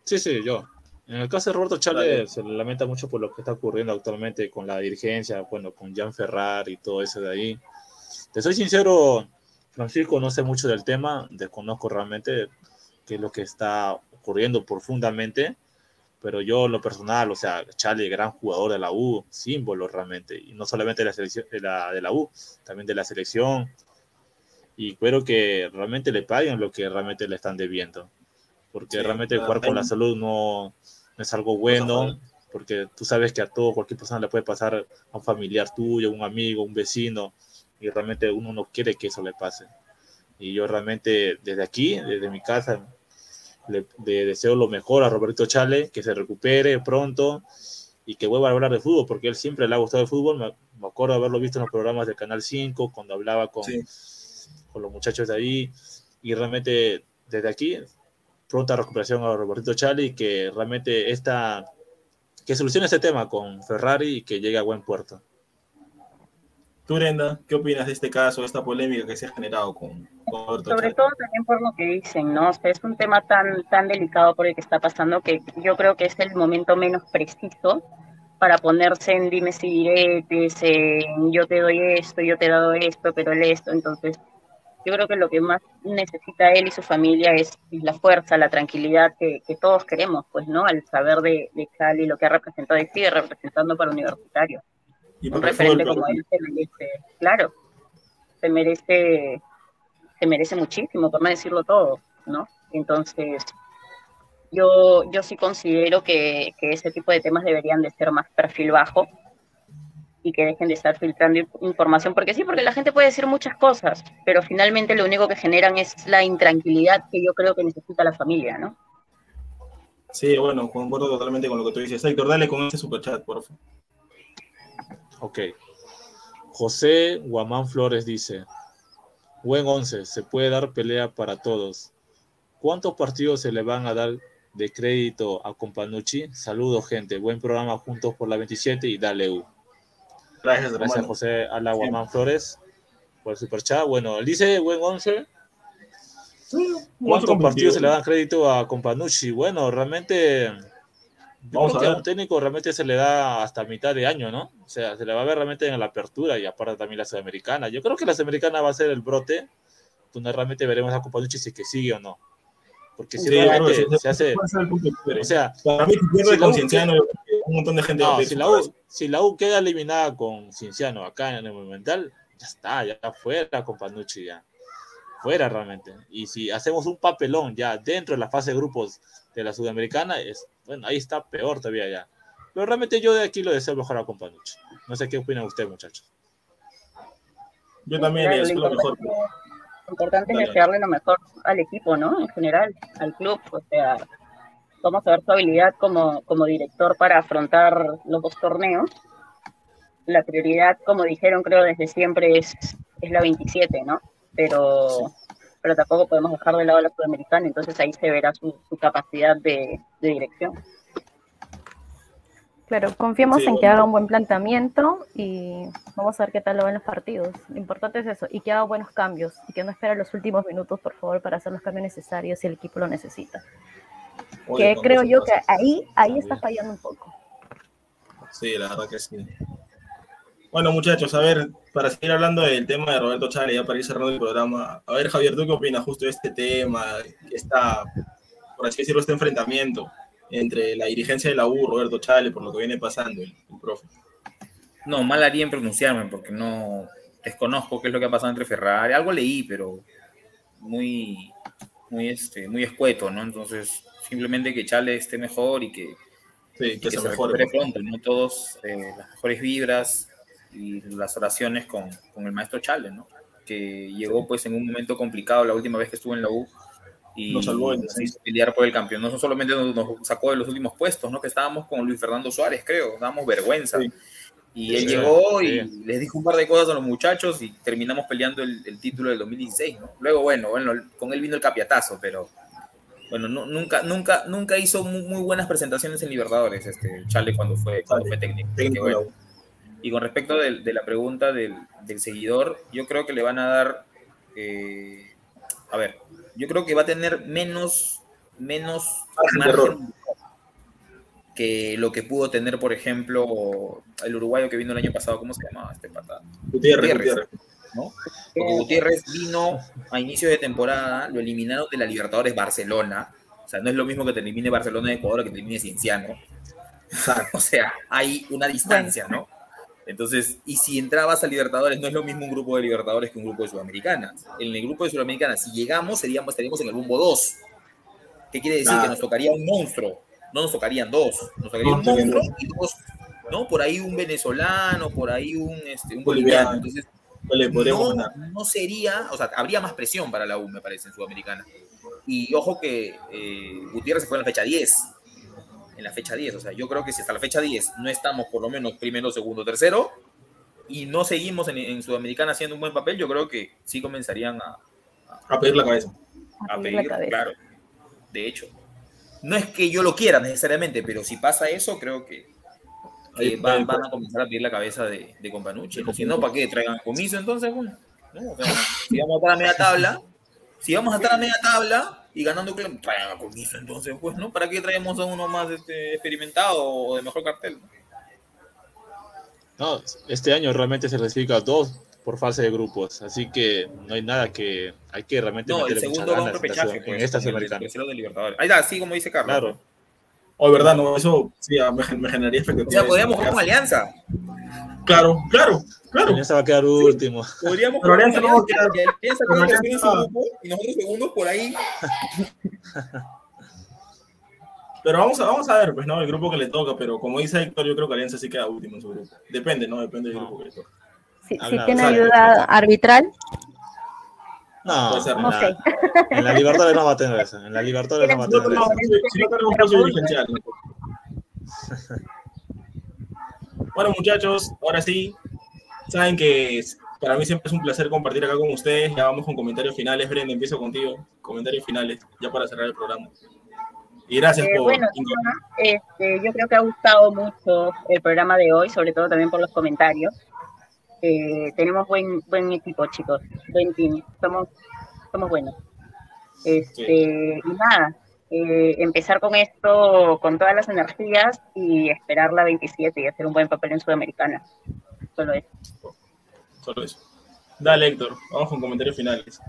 sí, sí, yo. En el caso de Roberto Charle se le lamenta mucho por lo que está ocurriendo actualmente con la dirigencia, bueno, con Jan Ferrar y todo eso de ahí. Te soy sincero, Francisco, no sé mucho del tema, desconozco realmente qué es lo que está ocurriendo profundamente, pero yo en lo personal, o sea, Charle, gran jugador de la U, símbolo realmente, y no solamente de la selección de la, de la U, también de la selección, y espero que realmente le paguen lo que realmente le están debiendo. Porque Sí, realmente jugar con la salud no, no es algo bueno, porque tú sabes que a todo, cualquier persona le puede pasar a un familiar tuyo, un amigo, un vecino, y realmente uno no quiere que eso le pase. Y yo realmente desde aquí, desde mi casa, le, le deseo lo mejor a Roberto Chale, que se recupere pronto y que vuelva a hablar de fútbol, porque él siempre le ha gustado el fútbol. Me, me acuerdo haberlo visto en los programas de Canal 5, cuando hablaba con, Sí. Con los muchachos de ahí y realmente desde aquí pronta recuperación a Roberto Chali que realmente esta que solucione este tema con Ferrari y que llegue a buen puerto. Tú, Brenda, ¿qué opinas de este caso, de esta polémica que se ha generado con, con Roberto Sobre Chávez? todo también por lo que dicen, ¿no? O sea, es un tema tan, tan delicado por el que está pasando que yo creo que es el momento menos preciso para ponerse en dimes y diretes, en yo te doy esto, yo te he dado esto, pero él esto. Entonces, yo creo que lo que más necesita él y su familia es la fuerza, la tranquilidad que, que todos queremos, pues, ¿no? Al saber de, de Cali lo que ha representado y sigue representando para Universitario. Y Un fútbol referente como él se merece, claro, se merece, se merece muchísimo, por no decirlo todo, ¿no? Entonces, yo, yo sí considero que, que ese tipo de temas deberían de ser más perfil bajo y que dejen de estar filtrando in- información, porque sí, porque la gente puede decir muchas cosas, pero finalmente lo único que generan es la intranquilidad que yo creo que necesita la familia, ¿no? Sí, bueno, concuerdo totalmente con lo que tú dices. Héctor, dale con ese superchat, por favor. Ok. José Guamán Flores dice, buen 11, se puede dar pelea para todos. ¿Cuántos partidos se le van a dar de crédito a Companucci? Saludos, gente. Buen programa juntos por la 27 y dale U. Gracias, Gracias, hermano. José Ala Guamán Flores, por el superchat. Bueno, él dice buen 11. ¿Cuántos partidos se le dan crédito a Companucci? Bueno, realmente, Vamos creo a que a ver. un técnico realmente se le da hasta mitad de año, ¿no? O sea, se le va a ver realmente en la apertura y aparte también la Sudamericana. Yo creo que la Sudamericana va a ser el brote, donde realmente veremos a Companucci si es que sigue o no. Porque si Sí, realmente sí, se hace, de quiebre. o sea, Para mí, si pierde si la con U- Cienciano, un montón de gente no, si la. U, si la U queda eliminada con Cinciano acá en el Monumental, ya está, ya fuera con Panucci ya. Fuera realmente. Y si hacemos un papelón ya dentro de la fase de grupos de la Sudamericana, es, bueno, ahí está peor todavía ya. Pero realmente yo de aquí lo deseo mejor a Companucci. No sé qué opinan ustedes, muchachos. Yo también le deseo lo mejor. importante, lo importante es desearle lo mejor al equipo, ¿no? En general, al club. O sea, vamos a ver su habilidad como, como director para afrontar los dos torneos. La prioridad, como dijeron, creo desde siempre es, es la 27, ¿no? Pero, pero tampoco podemos dejar de lado a la sudamericana, entonces ahí se verá su, su capacidad de, de dirección. Claro, confiemos Sí, en que haga un buen planteamiento y vamos a ver qué tal lo ven los partidos. Lo importante es eso, y que haga buenos cambios y que no espere los últimos minutos, por favor, para hacer los cambios necesarios si el equipo lo necesita. Oye, que creo yo que ahí, ahí está fallando un poco. Sí, la verdad que sí. Bueno, muchachos, a ver, para seguir hablando del tema de Roberto Chale, ya para ir cerrando el programa, a ver, Javier, ¿tú qué opinas justo de este tema, esta, por así decirlo, este enfrentamiento entre la dirigencia de la U, Roberto Chale, por lo que viene pasando, el, el profe? No, mal haría en pronunciarme porque no desconozco qué es lo que ha pasado entre Ferrari. Algo leí, pero muy, muy, este, muy escueto, ¿no? Entonces, simplemente que Chale esté mejor y que, Sí, y que que se se mejore. recupere pronto, ¿no? Todos eh, las mejores vibras y las oraciones con, con el maestro Chale, ¿no? Que llegó pues en un momento complicado la última vez que estuvo en la U y Nos salvó el nos descenso. hizo pelear por el campeón. No solamente nos, nos sacó de los últimos puestos, ¿no? Que estábamos con Luis Fernando Suárez, creo, dábamos vergüenza. Sí. Y él Sí, llegó sí. y les dijo un par de cosas a los muchachos y terminamos peleando el, el título del 2016, ¿no? Luego, bueno, bueno, con él vino el capiatazo, pero bueno, nu- nunca, nunca, nunca hizo muy, muy buenas presentaciones en Libertadores, este Chale cuando fue, cuando fue técnico. Técnico bueno. Y con respecto de, la pregunta del, del seguidor, yo creo que le van a dar, eh, a ver, yo creo que va a tener menos, menos Margen de error. que lo que pudo tener, por ejemplo, el uruguayo que vino el año pasado, ¿cómo se llamaba este pata? Gutiérrez, Gutiérrez. Gutiérrez. ¿No? Porque Gutiérrez vino a inicios de temporada, lo eliminaron de la Libertadores Barcelona. O sea, no es lo mismo que te elimine Barcelona de Ecuador que te elimine Cienciano. O sea, hay una distancia, ¿no? Entonces, y si entrabas a Libertadores, no es lo mismo un grupo de Libertadores que un grupo de Sudamericanas. En el grupo de Sudamericanas, si llegamos, seríamos, estaríamos en el rumbo 2. ¿Qué quiere decir? Claro. Que nos tocaría un monstruo. No nos tocarían dos. Nos tocaría No, un monstruo y dos, ¿no? Por ahí un venezolano, por ahí un, este, un boliviano. Boliviano. Entonces, Le no, ganar. no sería, o sea, habría más presión para la U, me parece, en Sudamericana. Y ojo que eh, Gutiérrez se fue en la fecha 10. En la fecha 10, o sea, yo creo que si hasta la fecha 10 no estamos por lo menos primero, segundo, tercero, y no seguimos en, en Sudamericana haciendo un buen papel, yo creo que sí comenzarían a, A pedir la cabeza. A pedir la pedir, cabeza. claro. De hecho. No es que yo lo quiera necesariamente, pero si pasa eso, creo que, Ahí- van, a comenzar a pedir la cabeza de, de Companucci. ¿no? Si no, ¿para qué? Traigan comiso entonces, bueno. ¿no? O sea, si vamos a estar a media tabla, si vamos a estar a media tabla y ganando, traigan a comiso entonces, pues, ¿no? ¿Para qué traemos a uno más este, experimentado o de mejor cartel? No, este año realmente se clasifica dos por fase de grupos, así que no hay nada que hay que realmente No, el segundo va a un ganas en, repechaje, pues, esta sudamericana. tercero de Libertadores. Ahí está, sí, como dice Carlos. Claro. O verdad, no, eso sí, ah, me, me generaría O expectativas. sea, podríamos jugar con Alianza. Claro, claro, claro. Alianza va a quedar último. Podríamos Pero jugar con Alianza no va a Alianza, quedar- que Alianza tercero en su grupo y nosotros segundos por ahí. Pero vamos a, vamos a ver, pues, ¿no? El grupo que le toca, pero como dice Héctor, yo creo que Alianza sí queda último en su grupo. Depende, ¿no? Depende del grupo que le toca. Si, tiene sale, ayuda arbitral, No, Puede ser, en no la, sé. en la Libertadores no va a tener eso. En la Libertadores no va a tener eso. si no. Bueno, muchachos, ahora sí, saben que para mí siempre es un placer compartir acá con ustedes. Ya vamos con comentarios finales. Brenda, empiezo contigo. Comentarios finales, ya para cerrar el programa. Y gracias Eh, por. bueno, este, yo creo que ha gustado mucho el programa de hoy, sobre todo también por los comentarios. Eh, tenemos buen buen equipo, chicos, buen team, somos, somos buenos. Este, Y nada, eh, empezar con esto con todas las energías y esperar la 27 y hacer un buen papel en Sudamericana. Solo eso. Solo eso. Dale, Héctor, vamos con comentarios finales.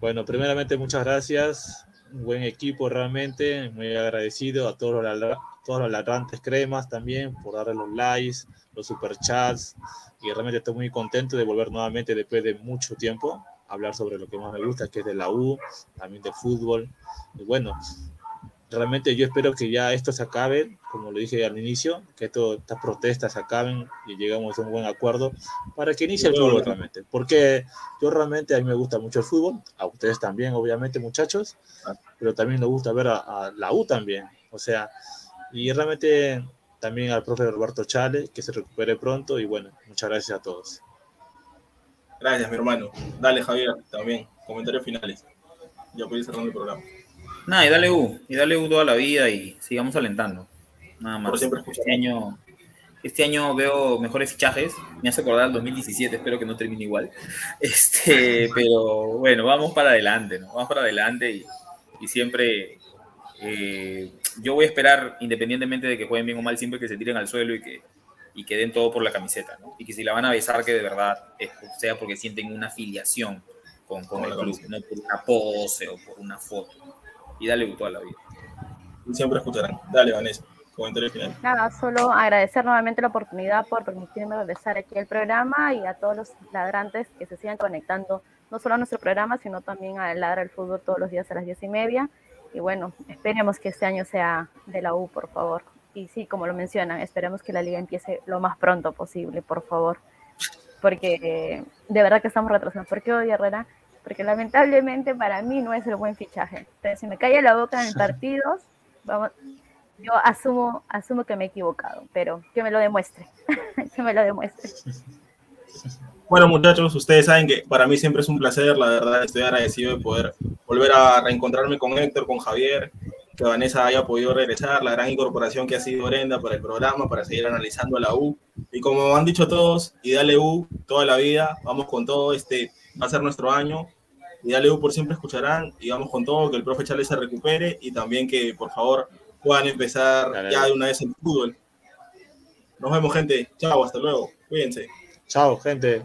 Bueno, primeramente muchas gracias. Un buen equipo realmente. Muy agradecido a todos los, todos los ladrantes cremas también por darle los likes, los superchats. Y realmente estoy muy contento de volver nuevamente después de mucho tiempo a hablar sobre lo que más me gusta, que es de la U, también de fútbol. Y bueno, realmente yo espero que ya esto se acabe, como lo dije al inicio, que esto, estas protestas se acaben y lleguemos a un buen acuerdo para que inicie el fútbol realmente. Porque yo realmente, a mí me gusta mucho el fútbol, a ustedes también, obviamente, muchachos, pero también nos gusta ver a, a la U también. O sea, y realmente también al profe Roberto Chale, que se recupere pronto y bueno, muchas gracias a todos. Gracias, mi hermano. Dale, Javier, también. Comentarios finales. Ya puedes ir cerrando el programa. Nada, y dale U, y dale U toda la vida y sigamos alentando. Nada más. Siempre. Este año, este año veo mejores fichajes. Me hace acordar el 2017, espero que no termine igual. Este, pero bueno, vamos para adelante, ¿no? Vamos para adelante y, y siempre eh, yo voy a esperar, independientemente de que jueguen bien o mal, siempre que se tiren al suelo y que, y que den todo por la camiseta, ¿no? Y que si la van a besar, que de verdad es- sea porque sienten una afiliación con, con el club, no por una pose o por una foto. Y dale U toda la vida. Siempre escucharán. Dale, Vanessa. Comentarios finales. Nada, solo agradecer nuevamente la oportunidad por permitirme regresar aquí al programa y a todos los ladrantes que se sigan conectando, no solo a nuestro programa, sino también a Ladra el Fútbol todos los días a las diez y media. Y bueno, esperemos que este año sea de la U, por favor. Y sí, como lo mencionan, esperemos que la liga empiece lo más pronto posible, por favor. Porque eh, de verdad que estamos retrasando. ¿Por qué odio a Herrera? Porque lamentablemente para mí no es el buen fichaje. Entonces, si me calla la boca en partidos, vamos, yo asumo, asumo que me he equivocado, pero que me lo demuestre, que me lo demuestre. Bueno, muchachos, ustedes saben que para mí siempre es un placer, la verdad, estoy agradecido de poder volver a reencontrarme con Héctor, con Javier, que Vanessa haya podido regresar, la gran incorporación que ha sido Brenda para el programa, para seguir analizando a la U. Y como han dicho todos, y dale U toda la vida, vamos con todo, este va a ser nuestro año. Y dale U por siempre escucharán, y vamos con todo, que el profe Chávez se recupere y también que por favor puedan empezar Dale, ya de una vez el fútbol. Nos vemos, gente. Chao, hasta luego. Cuídense. Chao, gente.